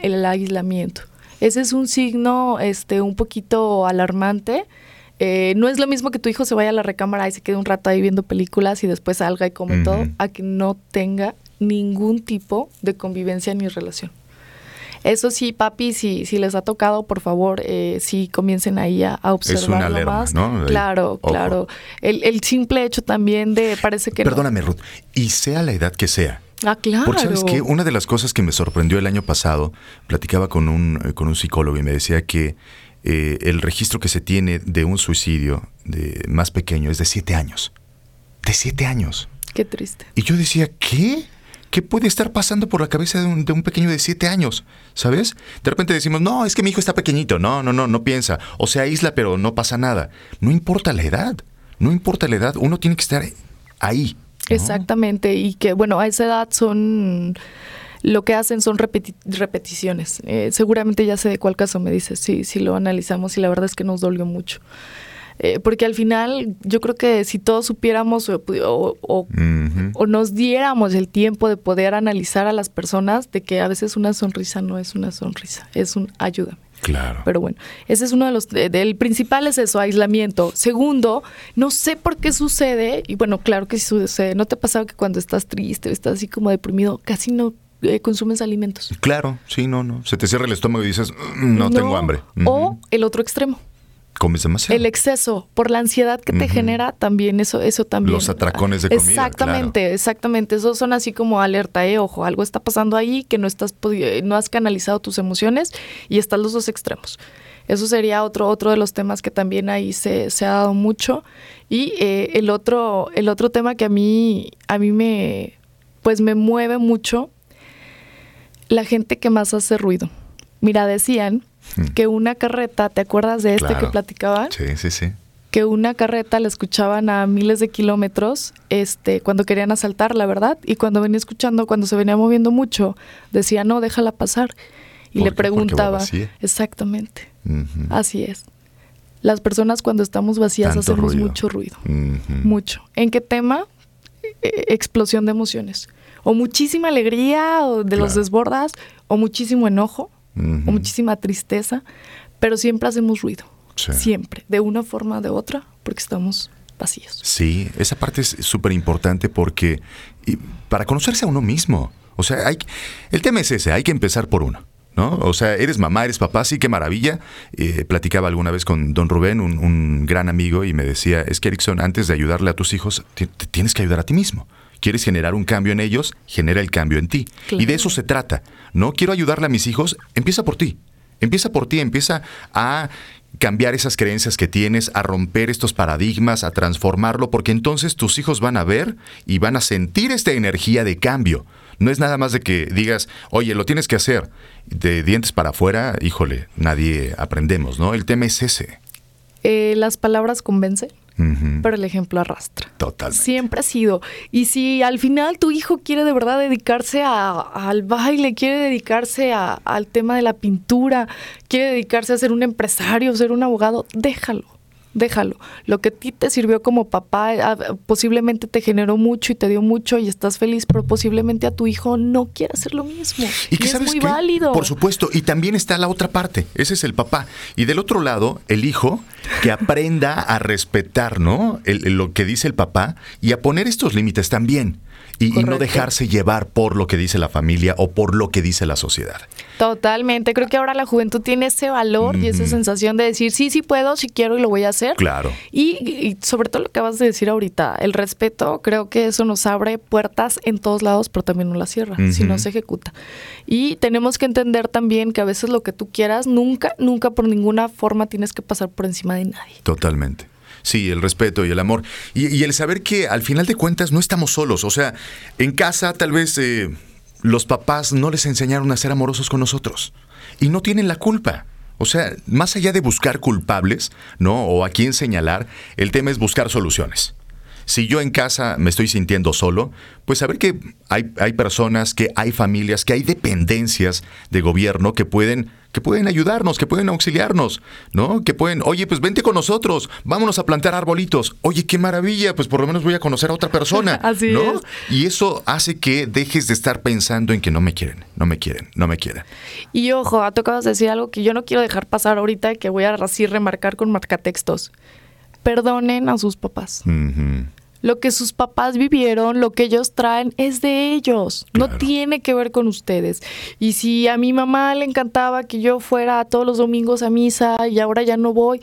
el aislamiento. Ese es un signo este, un poquito alarmante eh, no es lo mismo que tu hijo se vaya a la recámara y se quede un rato ahí viendo películas y después salga y come todo, a que no tenga ningún tipo de convivencia ni relación. Eso sí, papi, si, si les ha tocado, por favor, eh, sí comiencen ahí a, observarlo es más. ¿no? Claro, claro. El, simple hecho también de, parece que Perdóname, Ruth, y sea la edad que sea. Ah, claro. Porque sabes que una de las cosas que me sorprendió el año pasado, platicaba con un, eh, con un psicólogo y me decía que eh, el registro que se tiene de un suicidio de más pequeño es de siete años. De siete años. Qué triste. Y yo decía, ¿qué? ¿Qué puede estar pasando por la cabeza de un, pequeño de siete años? ¿Sabes? De repente decimos, no, es que mi hijo está pequeñito. No, no, no, no piensa. O se aísla, pero no pasa nada. No importa la edad. No importa la edad. Uno tiene que estar ahí. Exactamente. Y que, bueno, a esa edad son lo que hacen son repeticiones. Eh, seguramente ya sé de cuál caso me dices, sí, sí lo analizamos y la verdad es que nos dolió mucho. Eh, porque al final yo creo que si todos supiéramos o, o, nos diéramos el tiempo de poder analizar a las personas, de que a veces una sonrisa no es una sonrisa, es un ayúdame. Claro. Pero bueno, ese es uno de los. El principal es eso, aislamiento. Segundo, no sé por qué sucede, y bueno, claro que sí sucede. ¿No te ha pasado que cuando estás triste, estás así como deprimido, casi no eh, consumes alimentos. Claro, sí, no, no. Se te cierra el estómago y dices, mm, no, tengo hambre. O el otro extremo. Comes demasiado. El exceso, por la ansiedad que te genera, también eso, eso también. Los atracones de comida. Exactamente, exactamente. Esos son así como alerta, eh, ojo, algo está pasando ahí que no estás no has canalizado tus emociones y están los dos extremos. Eso sería otro, otro de los temas que también ahí se, se ha dado mucho. Y eh, el otro, el otro tema que a mí, a mí me pues me mueve mucho la gente que más hace ruido. Mira, decían hmm. que una carreta, ¿te acuerdas de este que platicaban? Sí, sí, sí. Que una carreta la escuchaban a miles de kilómetros este, cuando querían asaltar, la verdad, y cuando venía escuchando, cuando se venía moviendo mucho, decía, no, déjala pasar. Y le preguntaba, exactamente, así es. Las personas cuando estamos vacías hacemos mucho ruido, mucho. ¿En qué tema? E-, explosión de emociones o muchísima alegría o de los desbordas o muchísimo enojo o muchísima tristeza, pero siempre hacemos ruido. Siempre, de una forma o de otra, porque estamos vacíos. Sí, esa parte es súper importante porque para conocerse a uno mismo, o sea, hay, el tema es ese, hay que empezar por uno. ¿No? O sea, eres mamá, eres papá, sí, qué maravilla. Eh, platicaba alguna vez con don Rubén, un, gran amigo, y me decía, es que Erickson, antes de ayudarle a tus hijos, te tienes que ayudar a ti mismo quieres generar un cambio en ellos, genera el cambio en ti. Y de eso se trata. No quiero ayudarle a mis hijos, empieza por ti. Empieza por ti, empieza a cambiar esas creencias que tienes, a romper estos paradigmas, a transformarlo, porque entonces tus hijos van a ver y van a sentir esta energía de cambio. No es nada más de que digas, oye, lo tienes que hacer. De dientes para afuera, híjole, nadie aprendemos, ¿no? El tema es ese. Eh, las palabras convencen pero el ejemplo arrastra. Totalmente. Siempre ha sido. Y si al final tu hijo quiere de verdad dedicarse al baile, quiere dedicarse al tema de la pintura, quiere dedicarse a ser un empresario, ser un abogado, déjalo déjalo. Lo que a ti te sirvió como papá ah, posiblemente te generó mucho y te dio mucho y estás feliz, pero posiblemente a tu hijo no quiera hacer lo mismo. Y, que es muy válido. Por supuesto, y también está la otra parte, ese es el papá. Y del otro lado, el hijo que aprenda a respetar, ¿no? lo que dice el papá y a poner estos límites también. Y, y no dejarse llevar por lo que dice la familia o por lo que dice la sociedad. Totalmente. Creo que ahora la juventud tiene ese valor y esa sensación de decir, sí, sí puedo, sí quiero y lo voy a hacer. Claro. Y, y sobre todo lo que acabas de decir ahorita, el respeto, creo que eso nos abre puertas en todos lados, pero también no las cierra, si no se ejecuta. Y tenemos que entender también que a veces lo que tú quieras, nunca, nunca por ninguna forma tienes que pasar por encima de nadie. Totalmente. Sí, el respeto y el amor. Y, y el saber que al final de cuentas no estamos solos. O sea, en casa tal vez eh, los papás no les enseñaron a ser amorosos con nosotros. Y no tienen la culpa. O sea, más allá de buscar culpables, ¿no? O a quién señalar, el tema es buscar soluciones. Si yo en casa me estoy sintiendo solo, pues saber que hay, hay personas, que hay familias, que hay dependencias de gobierno que pueden, que pueden ayudarnos, que pueden auxiliarnos, ¿no? Que pueden, oye, pues vente con nosotros, vámonos a plantar arbolitos. Oye, qué maravilla, pues por lo menos voy a conocer a otra persona, Así ¿no? es. Y eso hace que dejes de estar pensando en que no me quieren, no me quieren, no me quieren. Y ojo, acabas de decir algo que yo no quiero dejar pasar ahorita y que voy a así remarcar con marcatextos. Perdonen a sus papás. Lo que sus papás vivieron, lo que ellos traen, es de ellos. No tiene que ver con ustedes. Y si a mi mamá le encantaba que yo fuera todos los domingos a misa y ahora ya no voy,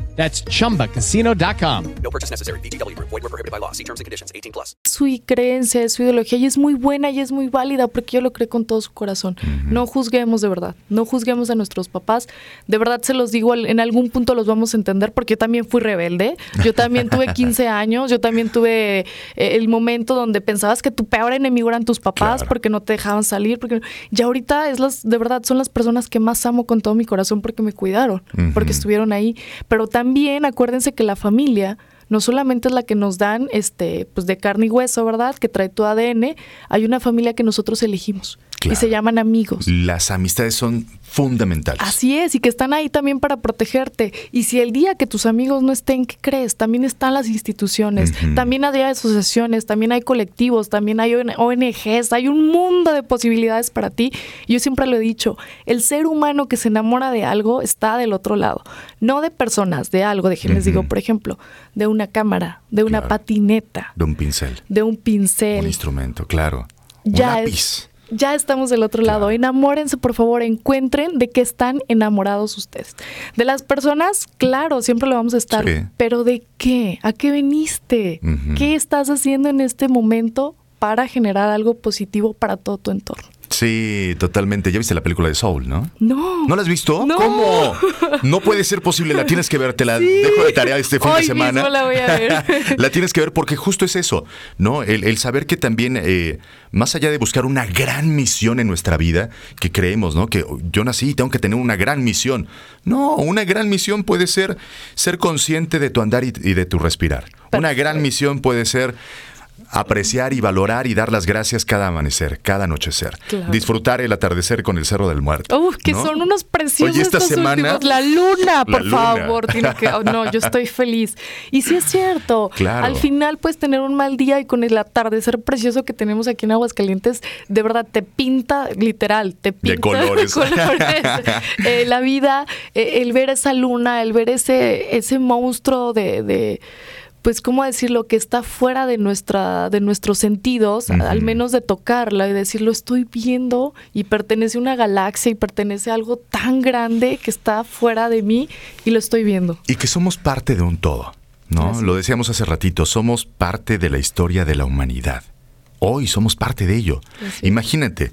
That's chumbacasino.com. No purchase necessary. VGW Group. Void were prohibited by law. See terms and conditions. 18 plus. su creencia, su ideología y es muy buena y es muy válida porque yo lo creo con todo su corazón. No juzguemos de verdad, no juzguemos a nuestros papás. De verdad se los digo, en algún punto los vamos a entender porque yo también fui rebelde. Yo también tuve 15 años, yo también tuve eh, el momento donde pensabas que tu peor enemigo eran tus papás Claro. porque no te dejaban salir. Porque ya ahorita es las, de verdad son las personas que más amo con todo mi corazón porque me cuidaron, porque estuvieron ahí. Pero también acuérdense que la familia no solamente es la que nos dan este pues de carne y hueso, ¿verdad? Que trae tu ADN, hay una familia que nosotros elegimos y se llaman amigos. Las amistades son fundamentales. Así es, y que están ahí también para protegerte. Y si el día que tus amigos no estén, ¿qué crees? También están las instituciones, también hay asociaciones, también hay colectivos, también hay ONGs, hay un mundo de posibilidades para ti. Yo siempre lo he dicho, el ser humano que se enamora de algo está del otro lado, no de personas, de algo, déjenles digo, por ejemplo, de una cámara, de una Claro. patineta, De un pincel, de un pincel. un instrumento, claro. ya un lápiz. es- ya estamos del otro lado. Enamórense, por favor, encuentren de qué están enamorados ustedes. De las personas, claro, siempre lo vamos a estar. Sí. Pero ¿de qué? ¿A qué viniste? Ujú. ¿Qué estás haciendo en este momento para generar algo positivo para todo tu entorno? Sí, totalmente. Ya viste la película de Soul, ¿no? No. ¿No la has visto? No. ¿Cómo? No puede ser posible, la tienes que ver, te la Sí. dejo de tarea este fin Hoy de semana. mismo la voy a ver. la tienes que ver porque justo es eso, ¿no? El, el saber que también, eh, más allá de buscar una gran misión en nuestra vida, que creemos, ¿no? Que yo nací y tengo que tener una gran misión. No, una gran misión puede ser ser consciente de tu andar y, y de tu respirar. Una gran misión puede ser apreciar y valorar y dar las gracias cada amanecer, cada anochecer. Claro. Disfrutar el atardecer con el Cerro del Muerto. Uf, que ¿no? son unos preciosos Oye, esta estos semana- últimos. La luna, por La luna. favor, tiene que. oh, no, yo estoy feliz. Y sí es cierto. Claro. Al final puedes tener un mal día y con el atardecer precioso que tenemos aquí en Aguascalientes, de verdad te pinta, literal, te pinta colores. colores, eh, la vida, eh, el ver esa luna, el ver ese, ese monstruo de. de pues cómo decirlo que está fuera de nuestra de nuestros sentidos al menos de tocarla y decirlo estoy viendo y pertenece a una galaxia y pertenece a algo tan grande que está fuera de mí y lo estoy viendo Y que somos parte de un todo, ¿no? Así Lo decíamos hace ratito, somos parte de la historia de la humanidad. Hoy somos parte de ello. Así. Imagínate,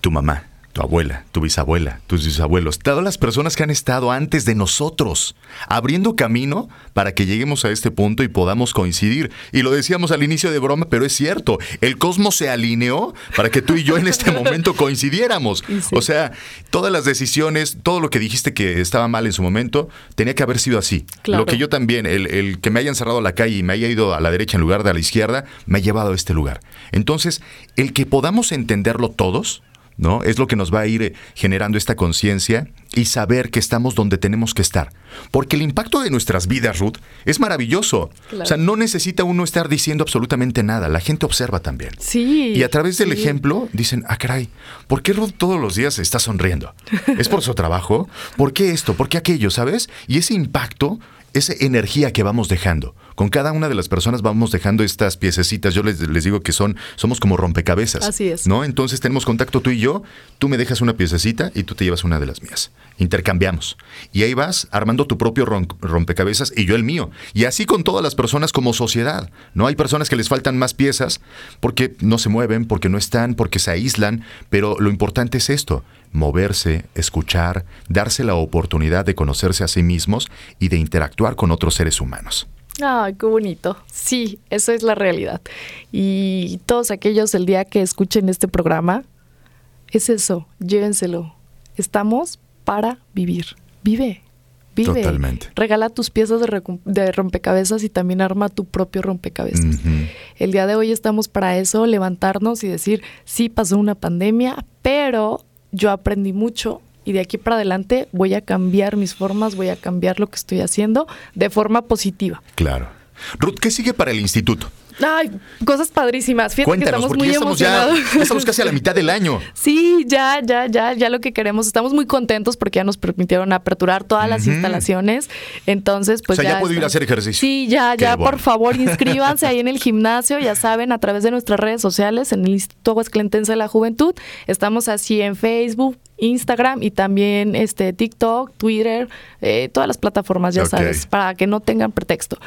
tu mamá, tu abuela, tu bisabuela, tus bisabuelos, todas las personas que han estado antes de nosotros, abriendo camino para que lleguemos a este punto y podamos coincidir. Y lo decíamos al inicio de broma, pero es cierto, el cosmos se alineó para que tú y yo en este momento coincidiéramos. Sí. O sea, todas las decisiones, todo lo que dijiste que estaba mal en su momento, tenía que haber sido así. Claro. Lo que yo también, el, el que me hayan cerrado la calle y me haya ido a la derecha en lugar de a la izquierda, me ha llevado a este lugar. Entonces, el que podamos entenderlo todos, ¿no? Es lo que nos va a ir eh, generando esta conciencia y saber que estamos donde tenemos que estar. Porque el impacto de nuestras vidas, Ruth, es maravilloso. Claro. O sea, no necesita uno estar diciendo absolutamente nada. La gente observa también. Sí. Y a través del sí. ejemplo dicen, ah, caray, ¿por qué Ruth todos los días está sonriendo? ¿Es por su trabajo? ¿Por qué esto? ¿Por qué aquello? ¿Sabes? Y ese impacto, esa energía que vamos dejando. Con cada una de las personas vamos dejando estas piececitas. Yo les, les digo que son, somos como rompecabezas. Así es. ¿No? Entonces tenemos contacto tú y yo. Tú me dejas una piececita y tú te llevas una de las mías. Intercambiamos. Y ahí vas armando tu propio rom- rompecabezas y yo el mío. Y así con todas las personas como sociedad. No hay personas que les faltan más piezas porque no se mueven, porque no están, porque se aíslan. Pero lo importante es esto. Moverse, escuchar, darse la oportunidad de conocerse a sí mismos y de interactuar con otros seres humanos. Ay, qué bonito. Sí, eso es la realidad. Y todos aquellos el día que escuchen este programa, es eso, llévenselo. Estamos para vivir. Vive, vive. Totalmente. Regala tus piezas de, rompecabezas y también arma tu propio rompecabezas. El día de hoy estamos para eso, levantarnos y decir, sí pasó una pandemia, pero yo aprendí mucho y de aquí para adelante voy a cambiar mis formas, voy a cambiar lo que estoy haciendo de forma positiva. Claro. Ruth, ¿qué sigue para el instituto? Ay, cosas padrísimas. Fíjate que estamos porque muy ya estamos, emocionados. ya estamos casi a la mitad del año. Sí, ya, ya, ya, ya lo que queremos. Estamos muy contentos porque ya nos permitieron aperturar todas las instalaciones. Entonces, pues o sea, ya, ya. puedo ir a hacer ejercicio. Sí, ya, Qué ya, bueno. por favor, inscríbanse ahí en el gimnasio, ya saben, a través de nuestras redes sociales, en el Instituto Aguascalentense de la Juventud. Estamos así en Facebook, Instagram y también este TikTok, Twitter, eh, todas las plataformas, ya sabes, para que no tengan pretexto.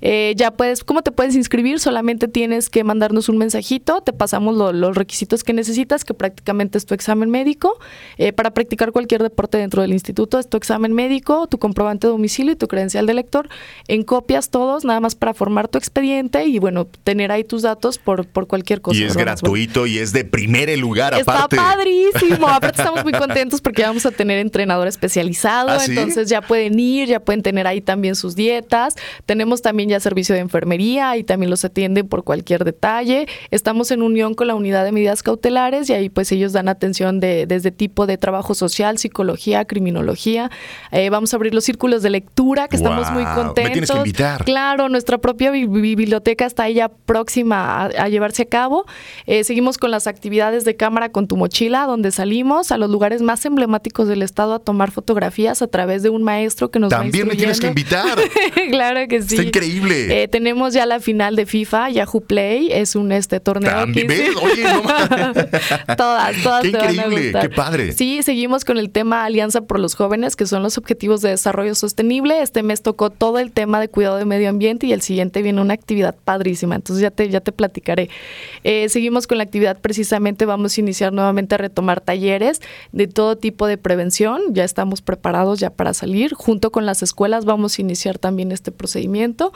Eh, ya puedes, ¿cómo te puedes inscribir? Solamente tienes que mandarnos un mensajito, te pasamos lo- los requisitos que necesitas, que prácticamente es tu examen médico. Eh, para practicar cualquier deporte dentro del instituto es tu examen médico, tu comprobante de domicilio y tu credencial de lector. En copias todos, nada más para formar tu expediente y bueno, tener ahí tus datos por, por cualquier cosa. y es ¿verdad? gratuito y es de primer lugar Está aparte. padrísimo. Aparte estamos muy contentos porque vamos a tener entrenador especializado. ¿Ah, sí? Entonces ya pueden ir, ya pueden tener ahí también sus dietas. Tenemos también ya servicio de enfermería y también los atienden por cualquier detalle. Estamos en unión con la unidad de medidas cautelares y ahí pues ellos dan atención de, desde tipo de trabajo social, psicología, criminología. Eh, vamos a abrir los círculos de lectura que estamos muy Guau, me contentos. tienes que invitar. Claro, nuestra propia bi- bi- biblioteca está ahí ya próxima a, a llevarse a cabo. Eh, seguimos con las actividades de cámara con tu mochila, donde salimos a los lugares más emblemáticos del estado a tomar fotografías a través de un maestro que nos También va me tienes que invitar. claro que sí. Está increíble. Eh, tenemos ya la final de FIFA, Yahoo Play, es un este torneo. También, que-. Oye, no todas, todas Qué te van a increíble, gustar. qué padre. Sí, seguimos con el tema Alianza por los Jóvenes, que son los Objetivos de Desarrollo Sostenible. Este mes tocó todo el tema de cuidado de medio ambiente y el siguiente viene una actividad padrísima. Entonces ya te, ya te platicaré. Eh, seguimos con la actividad precisamente, vamos a iniciar nuevamente a retomar talleres de todo tipo de prevención. Ya estamos preparados ya para salir. Junto con las escuelas vamos a iniciar también este procedimiento.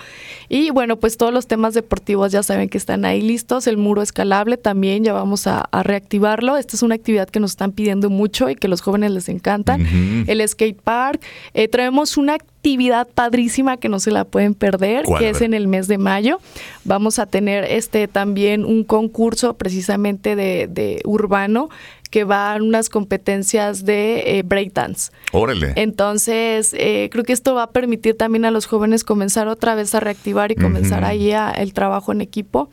Y bueno, pues todos los temas deportivos ya saben que están ahí listos. El muro escalable también ya vamos a, a reactivarlo. Esta es una actividad que nos están pidiendo mucho y que los jóvenes les encantan. Ujú. El skate park. Eh, traemos una actividad padrísima que no se la pueden perder, ¿Cuál? que es en el mes de mayo. Vamos a tener este también un concurso precisamente de, de urbano que va a unas competencias de eh, breakdance. Órale. Entonces, eh, creo que esto va a permitir también a los jóvenes comenzar otra vez a reactivar y comenzar ahí a- el trabajo en equipo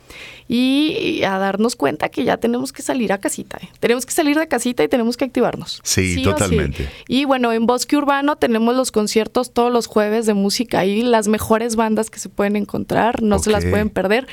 y, y a darnos cuenta que ya tenemos que salir a casita. ¿eh? Tenemos que salir de casita y tenemos que activarnos. Sí, totalmente. Y bueno, en Bosque Urbano tenemos los conciertos todos los jueves de música ahí, las mejores bandas que se pueden encontrar, no se las pueden perder.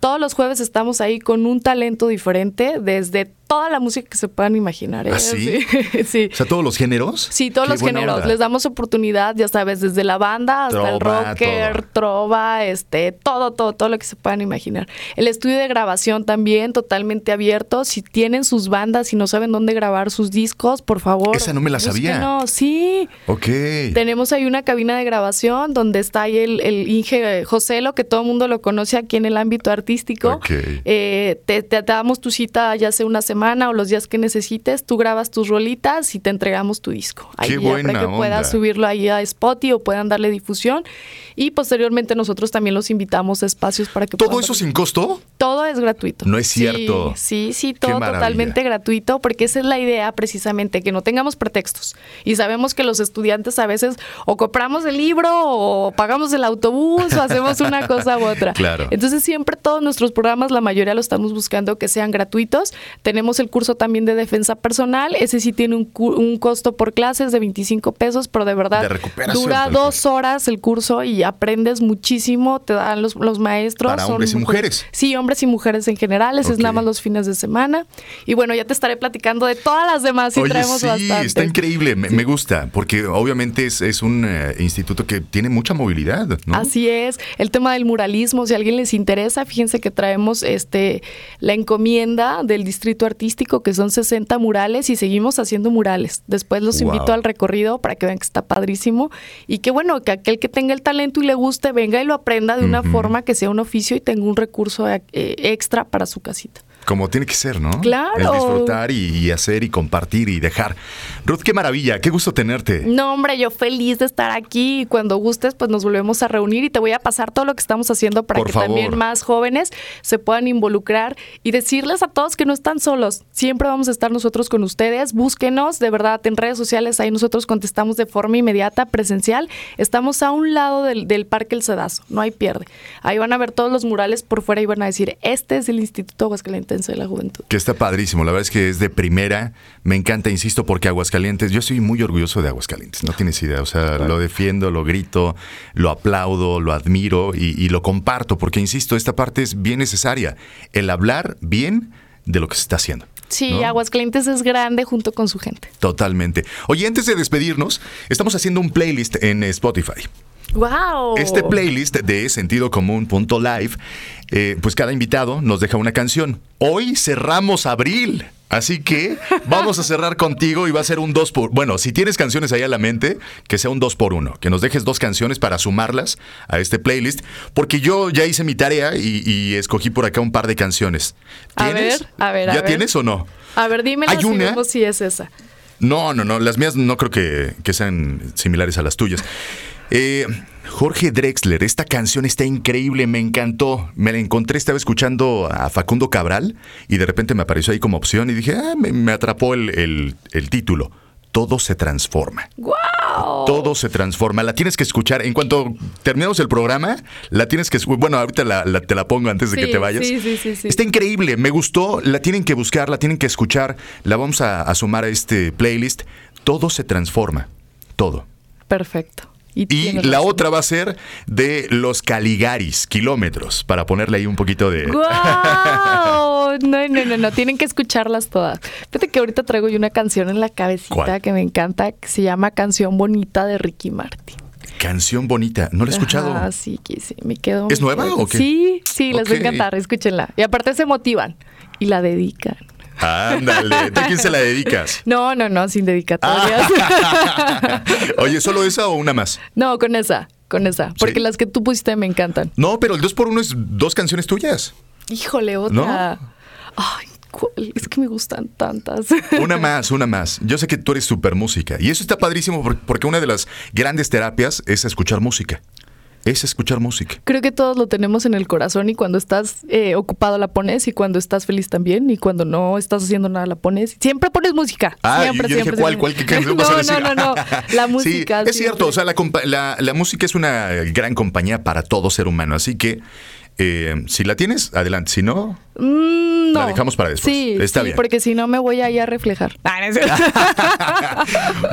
Todos los jueves estamos ahí con un talento diferente, desde toda la música que se puedan imaginar. ¿eh? ¿Ah, sí? Sí, sí. O sea, todos los géneros. Sí, todos Qué los géneros. onda. Les damos oportunidad, ya sabes, desde la banda hasta el rocker, todo. trova, este, todo, todo, todo lo que se puedan imaginar. El estudio de grabación también totalmente abierto. Si tienen sus bandas y no saben dónde grabar sus discos, por favor. Esa no me la sabía. No, sí. Ok. Tenemos ahí una cabina de grabación donde está ahí el, el Inge Joselo, que todo el mundo lo conoce aquí en el ámbito artístico. Ok. Eh, te, te damos tu cita ya sea una semana o los días que necesites, tú grabas tus rolitas y te entregamos tu disco. Qué buena para que onda. puedas subirlo ahí a Spotify o puedan darle difusión. Y posteriormente nosotros también los invitamos a espacios para que ¿Todo puedan eso sin costo? todo es gratuito. No es Sí, cierto. Sí, sí, Qué todo totalmente gratuito, porque esa es la idea precisamente, que no tengamos pretextos. Y sabemos que los estudiantes a veces o compramos el libro o pagamos el autobús o hacemos una cosa u otra. Claro. Entonces siempre todos nuestros programas, la mayoría lo estamos buscando que sean gratuitos. Tenemos el curso también de defensa personal, ese sí tiene un, un costo por clases de 25 pesos, pero de verdad De dura dos horas el curso y aprendes muchísimo, te dan los, los maestros. Para son hombres y mujeres. Sí, hombres y mujeres en general, ese es nada más los fines de semana. Y bueno, ya te estaré platicando de todas las demás y Oye, traemos sí, bastante. está increíble, me, me gusta, porque obviamente es, es un eh, instituto que tiene mucha movilidad, ¿no? Así es, el tema del muralismo, si a alguien les interesa, fíjense que traemos este la encomienda del distrito artístico, que son 60 murales, y seguimos haciendo murales. Después los Wow. invito al recorrido para que vean que está padrísimo. Y que bueno, que aquel que tenga el talento y le guste, venga y lo aprenda de una forma que sea un oficio y tenga un recurso eh, extra para su casita. Como tiene que ser, ¿no? Claro. El disfrutar y, y hacer y compartir y dejar. Ruth, qué maravilla, qué gusto tenerte. No, hombre, yo feliz de estar aquí y cuando gustes, pues nos volvemos a reunir y te voy a pasar todo lo que estamos haciendo para Por que favor. también más jóvenes se puedan involucrar y decirles a todos que no están solos. Siempre vamos a estar nosotros con ustedes. Búsquenos, de verdad, en redes sociales, ahí nosotros contestamos de forma inmediata, presencial. Estamos a un lado del, del Parque El Sedazo, no hay pierde. Ahí van a ver todos los murales por fuera y van a decir, este es el Instituto De la Juventud. Que está padrísimo, la verdad es que es de primera. Me encanta, insisto, porque Aguascalientes, yo estoy muy orgulloso de Aguascalientes, no tienes idea. O sea, lo defiendo, lo grito, lo aplaudo, lo admiro y, y lo comparto, porque insisto, esta parte es bien necesaria. El hablar bien de lo que se está haciendo. Sí, ¿no? Aguascalientes es grande junto con su gente. Totalmente. Oye, antes de despedirnos, estamos haciendo un playlist en Spotify. ¡Wow! Este playlist de sentido común.live, eh, pues cada invitado nos deja una canción. Hoy cerramos abril. Así que vamos a cerrar contigo y va a ser un 2 por... Bueno, si tienes canciones ahí a la mente, que sea un 2 por 1. Que nos dejes dos canciones para sumarlas a este playlist. Porque yo ya hice mi tarea y, y escogí por acá un par de canciones. A ¿Tienes? ver, a ver, a ¿Ya ver. tienes o no? A ver, dímela Hay una- si es esa. No, no, no. Las mías no creo que, que sean similares a las tuyas. Eh, Jorge Drexler, esta canción está increíble, me encantó. Me la encontré, estaba escuchando a Facundo Cabral y de repente me apareció ahí como opción y dije, ah, me, me atrapó el, el- el título. Todo se transforma. ¡Wow! Todo se transforma. La tienes que escuchar. En cuanto terminemos el programa, la tienes que. Bueno, ahorita la- la- te la pongo antes de que te vayas. sí, sí, sí, sí. Está increíble. Me gustó. La tienen que buscar, la tienen que escuchar. La vamos a, a sumar a este playlist. Todo se transforma. Todo. Perfecto. Y, la razón. otra va a ser de los Caligaris, kilómetros, para ponerle ahí un poquito de. ¡Guau! No, no, no, no, tienen que escucharlas todas. Fíjate que ahorita traigo yo una canción en la cabecita ¿Cuál? que me encanta, que se llama Canción Bonita de Ricky Martin. Canción bonita. No la he escuchado. Ah, sí, sí, me quedo. ¿Es nueva o qué? Sí, sí, les va a encantar, escúchenla. Y aparte se motivan y la dedican. Ándale. ¿De quién se la dedicas? No, no, no, sin dedicatorias. Oye, ¿solo esa o una más? no, con esa, con esa. Porque Sí. las que tú pusiste me encantan. No, pero el 2 por 1 es dos canciones tuyas. Híjole, otra. Ay, ¿cuál? Es que me gustan tantas. Una más, una más. Yo sé que tú eres súper música. Y eso está padrísimo por- porque una de las grandes terapias es escuchar música. Es escuchar música. Creo que todos lo tenemos en el corazón y cuando estás eh, ocupado la pones y cuando estás feliz también y cuando no estás haciendo nada la pones. Siempre pones música. Ah, siempre, yo, yo dije, siempre, ¿cuál, cuál, qué no, vas a decir? No, no, no. La música. Sí, es cierto. O sea, la- la música es una gran compañía para todo ser humano. Así que, eh, si la tienes, adelante. Si no, Mm, no. la dejamos para después. Sí, Está sí, bien. porque si no me voy ahí a reflejar. Ah, no es cierto.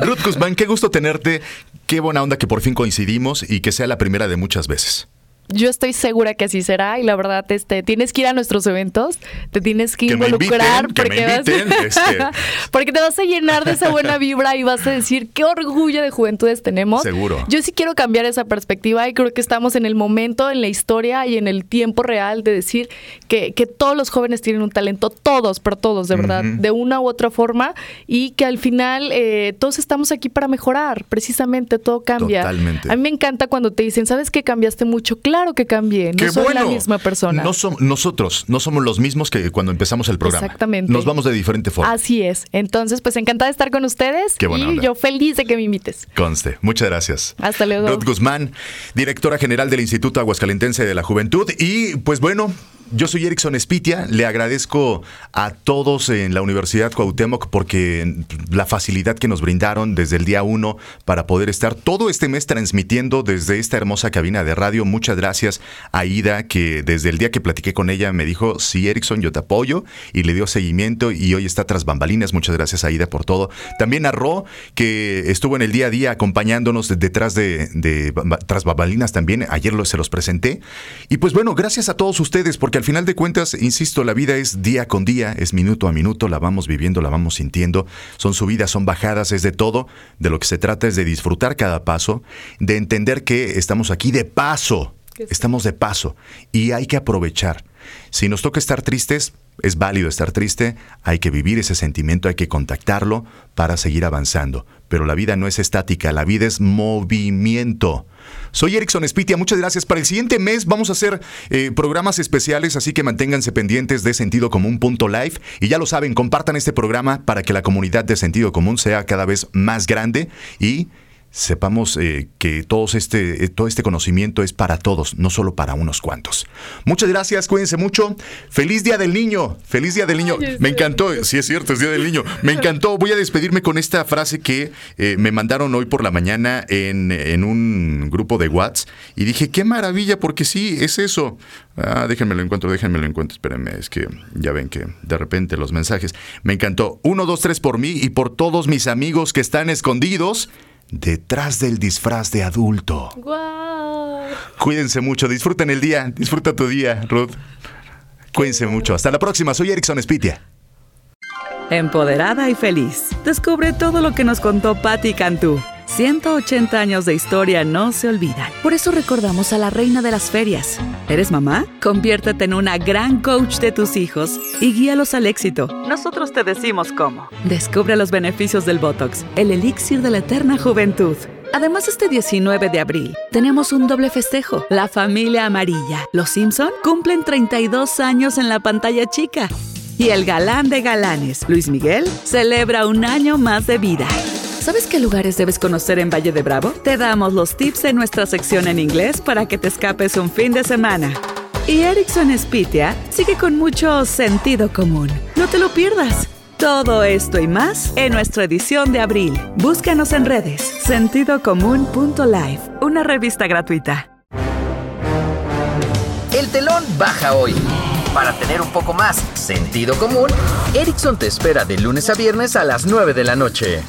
Ruth Guzmán, qué gusto tenerte. Qué buena onda que por fin coincidimos y que sea la primera de muchas veces. Yo estoy segura que así será y la verdad, este, tienes que ir a nuestros eventos, te tienes que, Que involucrar inviten, que porque, vas- inviten, este. porque te vas a llenar de esa buena vibra y vas a decir qué orgullo de juventudes tenemos. Seguro. Yo sí quiero cambiar esa perspectiva y creo que estamos en el momento, en la historia y en el tiempo real de decir que, que todos los jóvenes tienen un talento, todos, pero todos, de verdad, Ujú. de una u otra forma y que al final eh, todos estamos aquí para mejorar, precisamente todo cambia. Totalmente. A mí me encanta cuando te dicen, ¿sabes qué cambiaste mucho? Claro que cambié, no ¡Qué soy bueno! la misma persona. No som- nosotros no somos los mismos que cuando empezamos el programa. Exactamente. Nos vamos de diferente forma. Así es. Entonces, pues encantada de estar con ustedes Qué buena y onda. yo feliz de que me invites. Conste. Muchas gracias. Hasta luego. Ruth Guzmán, directora general del Instituto Aguascalentense de la Juventud. Y pues bueno, yo soy Erickson Espitia. Le agradezco a todos en la Universidad Cuauhtémoc porque la facilidad que nos brindaron desde el día uno para poder estar todo este mes transmitiendo desde esta hermosa cabina de radio. Muchas gracias a Ida, que desde el día que platiqué con ella me dijo, sí, Erickson, yo te apoyo. Y le dio seguimiento y hoy está tras bambalinas. Muchas gracias a Ida por todo. También a Ro, que estuvo en el día a día acompañándonos de- detrás de, tras bambalinas también. Ayer lo- se los presenté. Y pues bueno, gracias a todos ustedes, porque al final de cuentas, insisto, la vida es día con día, es minuto a minuto, la vamos viviendo, la vamos sintiendo. Son subidas, son bajadas, es de todo. De lo que se trata es de disfrutar cada paso, de entender que estamos aquí de paso. Estamos de paso y hay que aprovechar. Si nos toca estar tristes, es válido estar triste, hay que vivir ese sentimiento, hay que contactarlo para seguir avanzando. Pero la vida no es estática, la vida es movimiento. Soy Erickson Espitia, muchas gracias. Para el siguiente mes vamos a hacer eh, programas especiales, así que manténganse pendientes de Sentido Común live. Y ya lo saben, compartan este programa para que la comunidad de Sentido Común sea cada vez más grande y sepamos eh, que todos este, eh, todo este conocimiento es para todos, no solo para unos cuantos. Muchas gracias, cuídense mucho. Feliz Día del Niño, feliz Día del Niño. Me encantó, sí es cierto, es Día del Niño. Me encantó. Voy a despedirme con esta frase que eh, me mandaron hoy por la mañana en, en un grupo de WhatsApp y dije, qué maravilla, porque sí, es eso. Ah, déjenme lo encuentro, déjenme lo encuentro, espérenme, es que ya ven que de repente los mensajes. Me encantó. Uno, dos, tres por mí y por todos mis amigos que están escondidos detrás del disfraz de adulto. Cuídense mucho, disfruten el día, disfruta tu día, Ruth. Cuídense mucho. Hasta la próxima, soy Erickson Espitia. Empoderada y feliz. Descubre todo lo que nos contó Patti Cantú. 180 años de historia no se olvidan. Por eso recordamos a la reina de las ferias. ¿Eres mamá? Conviértete en una gran coach de tus hijos y guíalos al éxito. Nosotros te decimos cómo. Descubre los beneficios del Botox, el elixir de la eterna juventud. Además, este 19 de abril tenemos un doble festejo. La familia amarilla. Los Simpson cumplen 32 años en la pantalla chica. Y el galán de galanes, Luis Miguel, celebra un año más de vida. ¿Sabes qué lugares debes conocer en Valle de Bravo? Te damos los tips en nuestra sección en inglés para que te escapes un fin de semana. Y Erickson Spitia sigue con mucho sentido común. No te lo pierdas. Todo esto y más en nuestra edición de abril. Búscanos en redes. Sentidocomún.live, una revista gratuita. El telón baja hoy. Para tener un poco más sentido común, Erickson te espera de lunes a viernes a las 9 de la noche.